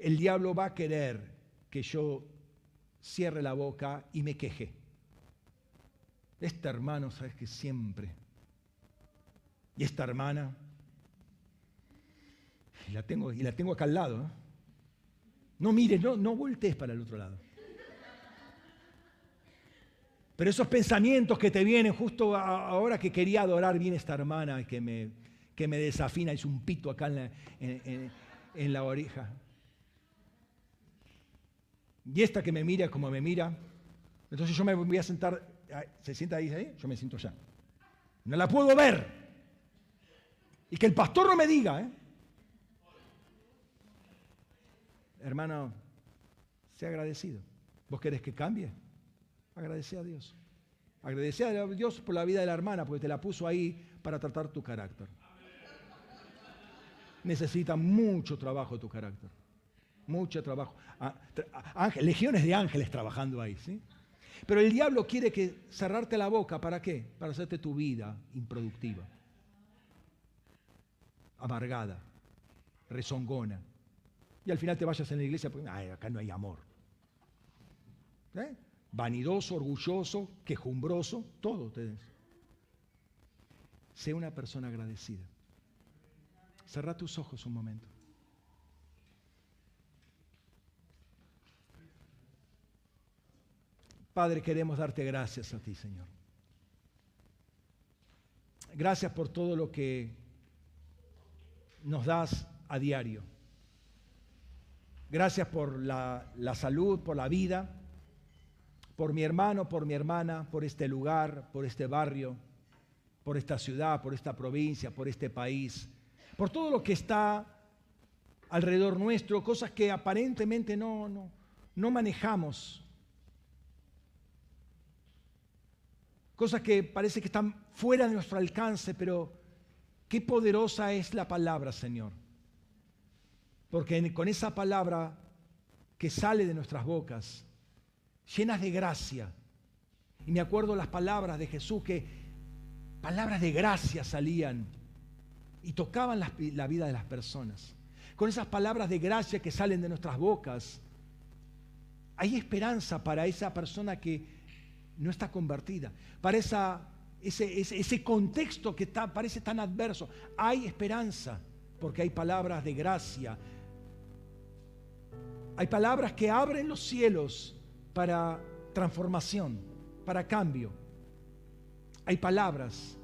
el diablo va a querer que yo cierre la boca y me queje. Este hermano, sabes que siempre. Y esta hermana, y la tengo, y la tengo acá al lado. No mires, no, no voltees para el otro lado. Pero esos pensamientos que te vienen justo ahora que quería adorar bien esta hermana que me, que me desafina, es un pito acá en la, en la oreja. Y esta que me mira como me mira, entonces yo me voy a sentar, se sienta ahí, yo me siento allá. No la puedo ver. Y que el pastor no me diga, ¿eh? Hermano, sea agradecido. ¿Vos querés que cambie? Agradece a Dios. Agradece a Dios por la vida de la hermana, porque te la puso ahí para tratar tu carácter. Necesita mucho trabajo tu carácter. Mucho trabajo. Ah, legiones de ángeles trabajando ahí, ¿sí? Pero el diablo quiere cerrarte la boca, ¿para qué? Para hacerte tu vida improductiva, amargada, rezongona. Y al final te vayas en la iglesia porque acá no hay amor. ¿Eh? Vanidoso, orgulloso, quejumbroso, todo ustedes. Sé una persona agradecida. Cerra tus ojos un momento. Padre, queremos darte gracias a ti, Señor. Gracias por todo lo que nos das a diario. Gracias por la, la, salud, por la vida, por mi hermano, por mi hermana, por este lugar, por este barrio, por esta ciudad, por esta provincia, por este país, por todo lo que está alrededor nuestro, cosas que aparentemente no, no, no manejamos cosas que parece que están fuera de nuestro alcance, pero qué poderosa es la palabra, Señor. Porque con esa palabra que sale de nuestras bocas, llenas de gracia, y me acuerdo las palabras de Jesús que palabras de gracia salían y tocaban la, vida de las personas. Con esas palabras de gracia que salen de nuestras bocas, hay esperanza para esa persona que no está convertida. Para ese, ese, contexto que parece tan adverso, hay esperanza, porque hay palabras de gracia. Hay palabras que abren los cielos para transformación, para cambio. Hay palabras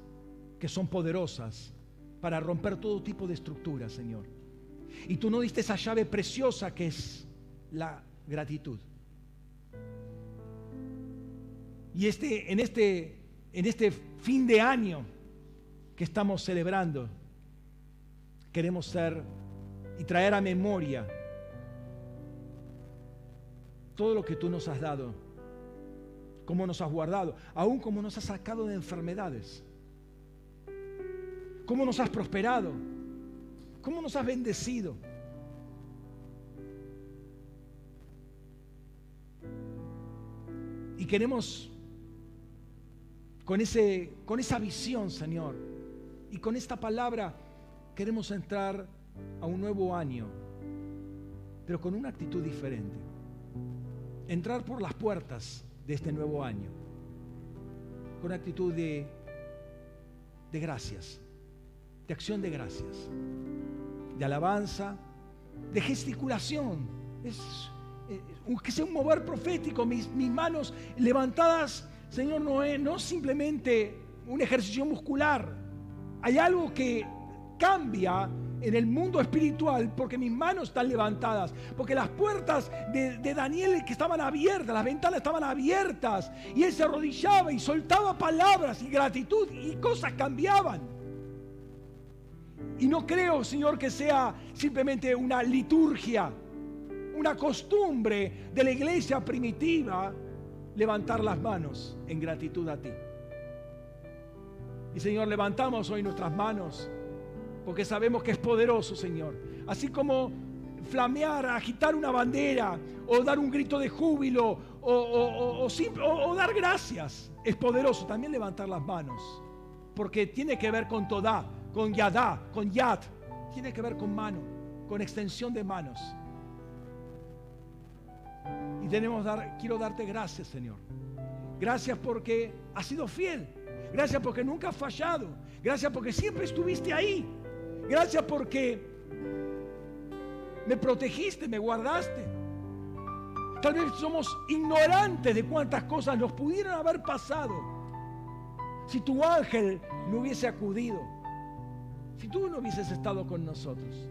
que son poderosas para romper todo tipo de estructuras, Señor. Y tú no diste esa llave preciosa que es la gratitud. Y este, en, este, en este fin de año que estamos celebrando, queremos ser y traer a memoria todo lo que tú nos has dado, cómo nos has guardado, aún cómo nos has sacado de enfermedades, cómo nos has prosperado, cómo nos has bendecido. Y queremos con, ese, con esa visión, Señor. Y con esta palabra queremos entrar a un nuevo año, pero con una actitud diferente. Entrar por las puertas de este nuevo año, con actitud de, gracias, de acción de gracias, de alabanza, de gesticulación. Es, eh, que sea un mover profético, mis, mis manos levantadas Señor, no es no simplemente un ejercicio muscular. Hay algo que cambia en el mundo espiritual porque mis manos están levantadas, porque las puertas de, Daniel que estaban abiertas, las ventanas estaban abiertas y él se arrodillaba y soltaba palabras y gratitud y cosas cambiaban. Y no creo, Señor, que sea simplemente una liturgia, una costumbre de la iglesia primitiva levantar las manos en gratitud a ti. Y Señor, levantamos hoy nuestras manos porque sabemos que es poderoso, Señor. Así como flamear, agitar una bandera o dar un grito de júbilo o, dar gracias, es poderoso. También levantar las manos porque tiene que ver con toda, con yadá, con yad. Tiene que ver con mano, con extensión de manos. Y tenemos dar, quiero darte gracias, Señor. Gracias porque has sido fiel. Gracias porque nunca has fallado. Gracias porque siempre estuviste ahí. Gracias porque me protegiste, me guardaste. Tal vez somos ignorantes de cuántas cosas nos pudieron haber pasado si tu ángel no hubiese acudido, si tú no hubieses estado con nosotros.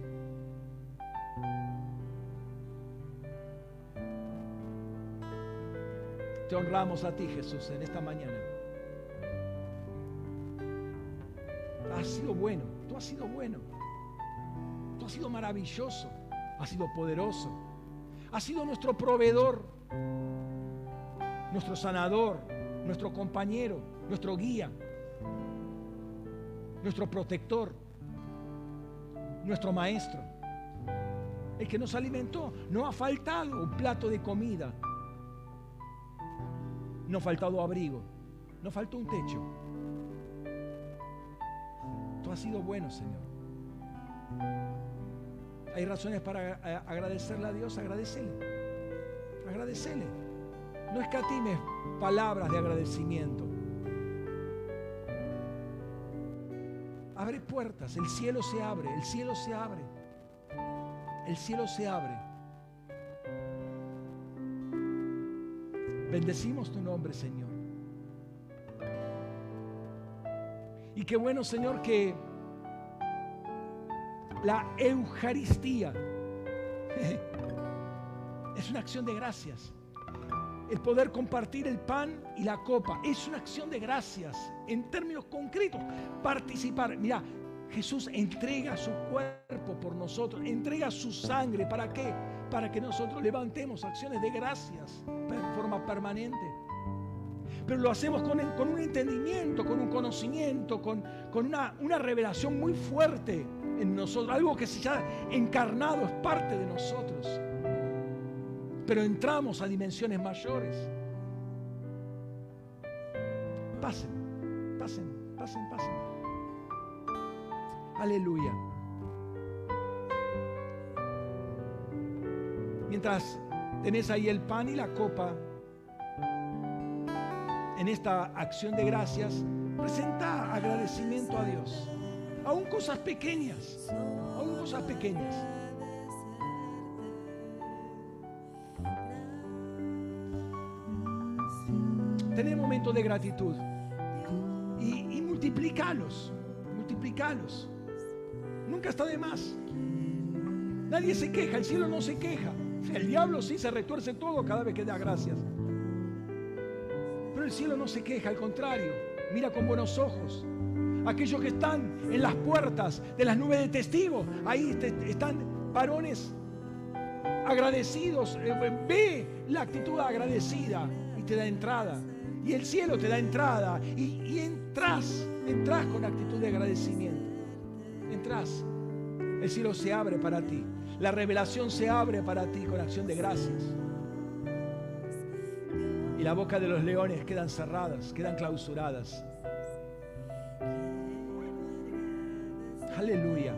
Te honramos a ti, Jesús, en esta mañana. Has sido bueno, has sido bueno. Tú has sido maravilloso, has sido poderoso. Has sido nuestro proveedor, nuestro sanador, nuestro compañero, nuestro guía, nuestro protector, nuestro maestro. El que nos alimentó. No ha faltado un plato de comida no ha faltado abrigo, no faltó un techo. Tú has sido bueno, Señor. Hay razones para agradecerle a Dios, agradecele. Agradecele. No escatimes palabras de agradecimiento. Abre puertas, el cielo se abre, el cielo se abre. El cielo se abre. Bendecimos tu nombre, Señor. Y qué bueno, Señor, que la Eucaristía es una acción de gracias. El poder compartir el pan y la copa es una acción de gracias en términos concretos. Participar. Mira, Jesús entrega su cuerpo por nosotros, entrega su sangre. ¿Para qué? Para que nosotros levantemos acciones de gracias de forma permanente. Pero lo hacemos con, un entendimiento, con un conocimiento, con, una, una, revelación muy fuerte en nosotros. Algo que se ha encarnado, es parte de nosotros. Pero entramos a dimensiones mayores. Pasen, pasen, pasen, pasen. Aleluya. Mientras tenés ahí el pan y la copa, en esta acción de gracias, presenta agradecimiento a Dios. Aún cosas pequeñas, aún cosas pequeñas. Tener momentos de gratitud y, y multiplicalos, multiplicalos. Nunca está de más. Nadie se queja, el cielo no se queja. El diablo sí se retuerce todo cada vez que da gracias. Pero el cielo no se queja, al contrario, mira con buenos ojos. Aquellos que están en las puertas de las nubes de testigos, ahí están varones agradecidos. Eh, ve la actitud agradecida y te da entrada. Y el cielo te da entrada. Y, y entras, entras con actitud de agradecimiento. Entras. El cielo se abre para ti. La revelación se abre para ti con acción de gracias. La boca de los leones quedan cerradas, quedan clausuradas. Aleluya.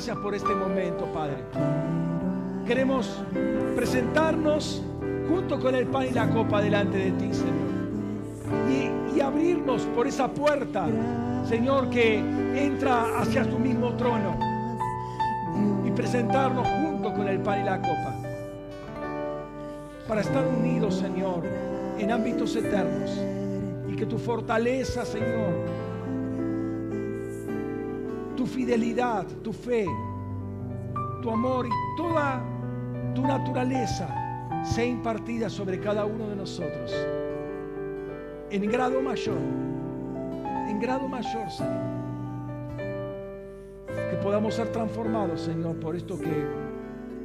Gracias por este momento, Padre. Queremos presentarnos junto con el pan y la copa delante de ti, Señor. Y, abrirnos por esa puerta, Señor, que entra hacia tu mismo trono. Y presentarnos junto con el pan y la copa. Para estar unidos, Señor, en ámbitos eternos. Y que tu fortaleza, Señor, fidelidad, tu fe, tu amor y toda tu naturaleza sea impartida sobre cada uno de nosotros. En grado mayor, en grado mayor, Señor. Que podamos ser transformados, Señor, por esto que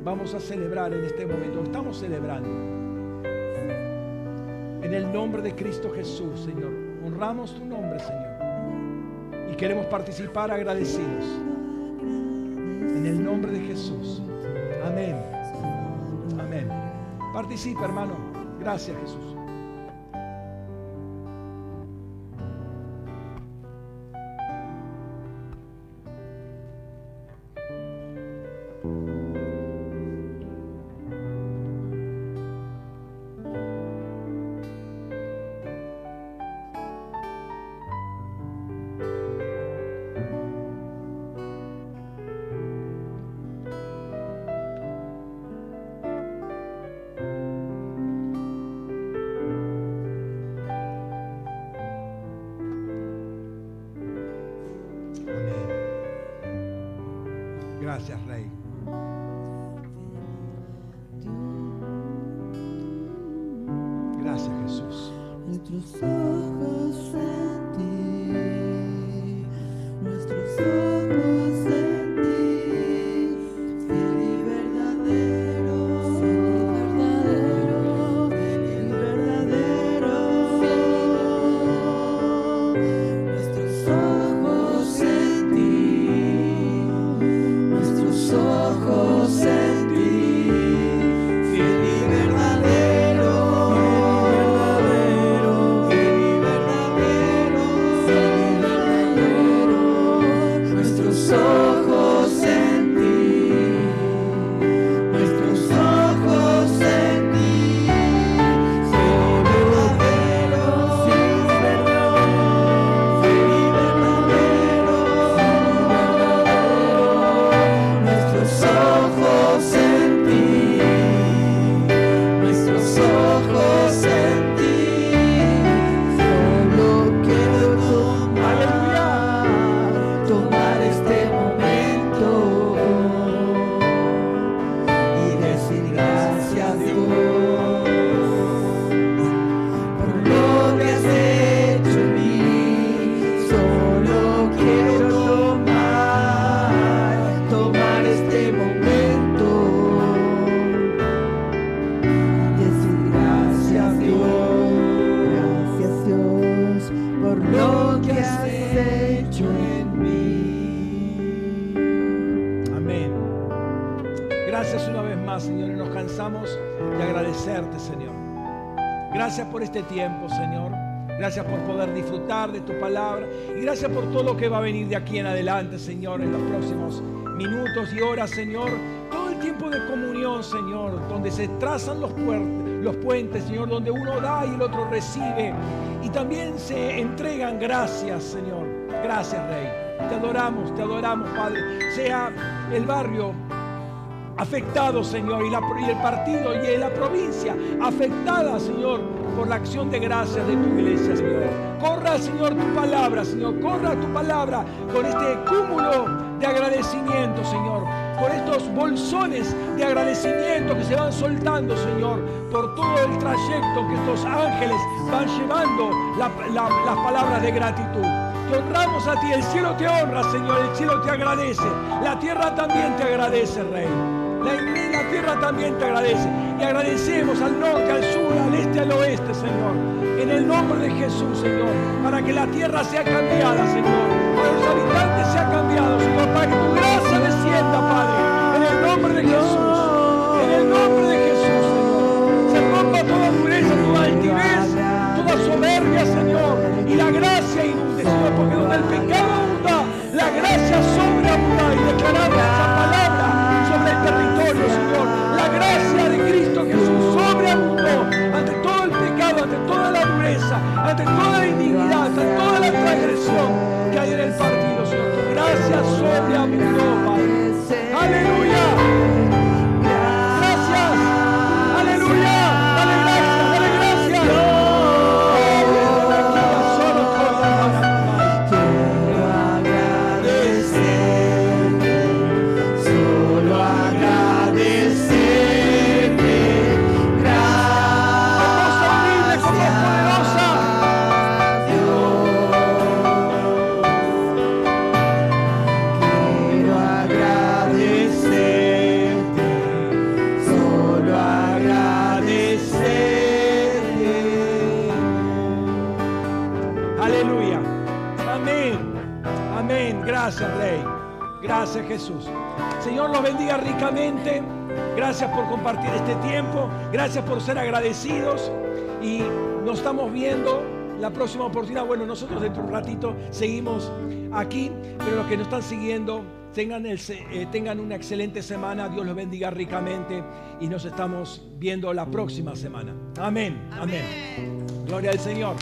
vamos a celebrar en este momento. Estamos celebrando. En el nombre de Cristo Jesús, Señor. Honramos tu nombre, Señor. Queremos participar agradecidos. En el nombre de Jesús. Amén. Amén. Participa, hermano. Gracias, Jesús. Gracias, Rey. Gracias, Jesús. Nuestros ojos en ti, nuestros ojos tu palabra. Y gracias por todo lo que va a venir de aquí en adelante, Señor, en los próximos minutos y horas, Señor. Todo el tiempo de comunión, Señor, donde se trazan los, los puentes, Señor, donde uno da y el otro recibe. Y también se entregan gracias, Señor. Gracias, Rey. Te adoramos, te adoramos, Padre. Sea el barrio afectado, Señor, y, el partido y la provincia afectada, Señor, por la acción de gracias de tu iglesia, Señor. Corra, Señor, tu palabra, Señor. Corra tu palabra con este cúmulo de agradecimiento, Señor. Por estos bolsones de agradecimiento que se van soltando, Señor, por todo el trayecto que estos ángeles van llevando las palabras de gratitud. Te honramos a ti, el cielo te honra, Señor, el cielo te agradece, la tierra también te agradece, Rey. La, la tierra también te agradece. Y agradecemos al norte, al sur, al este, al oeste, Señor. En el nombre de Jesús, Señor. Para que la tierra sea cambiada, Señor. Para que los habitantes sean cambiados, Señor. Para que tu gracia descienda, Padre. En el nombre de Jesús. En el nombre de Jesús, Señor. Se rompa toda dureza, toda altivez, toda soberbia, Señor. Y la gracia inunde, Señor. Porque donde el pecado abunda, la gracia sobreabunda. Y declaramos Cristo Jesús sobreabundó ante todo el pecado, ante toda la dureza, ante toda la indignidad, ante toda la transgresión que hay en el partido, Señor. Tu gracia sobreabundó, Padre. Aleluya. Gracias Jesús. Señor los bendiga ricamente. Gracias por compartir este tiempo. Gracias por ser agradecidos. Y nos estamos viendo la próxima oportunidad. Bueno, nosotros dentro de un ratito seguimos aquí. Pero los que nos están siguiendo, tengan, el, eh, tengan una excelente semana. Dios los bendiga ricamente. Y nos estamos viendo la próxima semana. Amén. Amén. Gloria al Señor.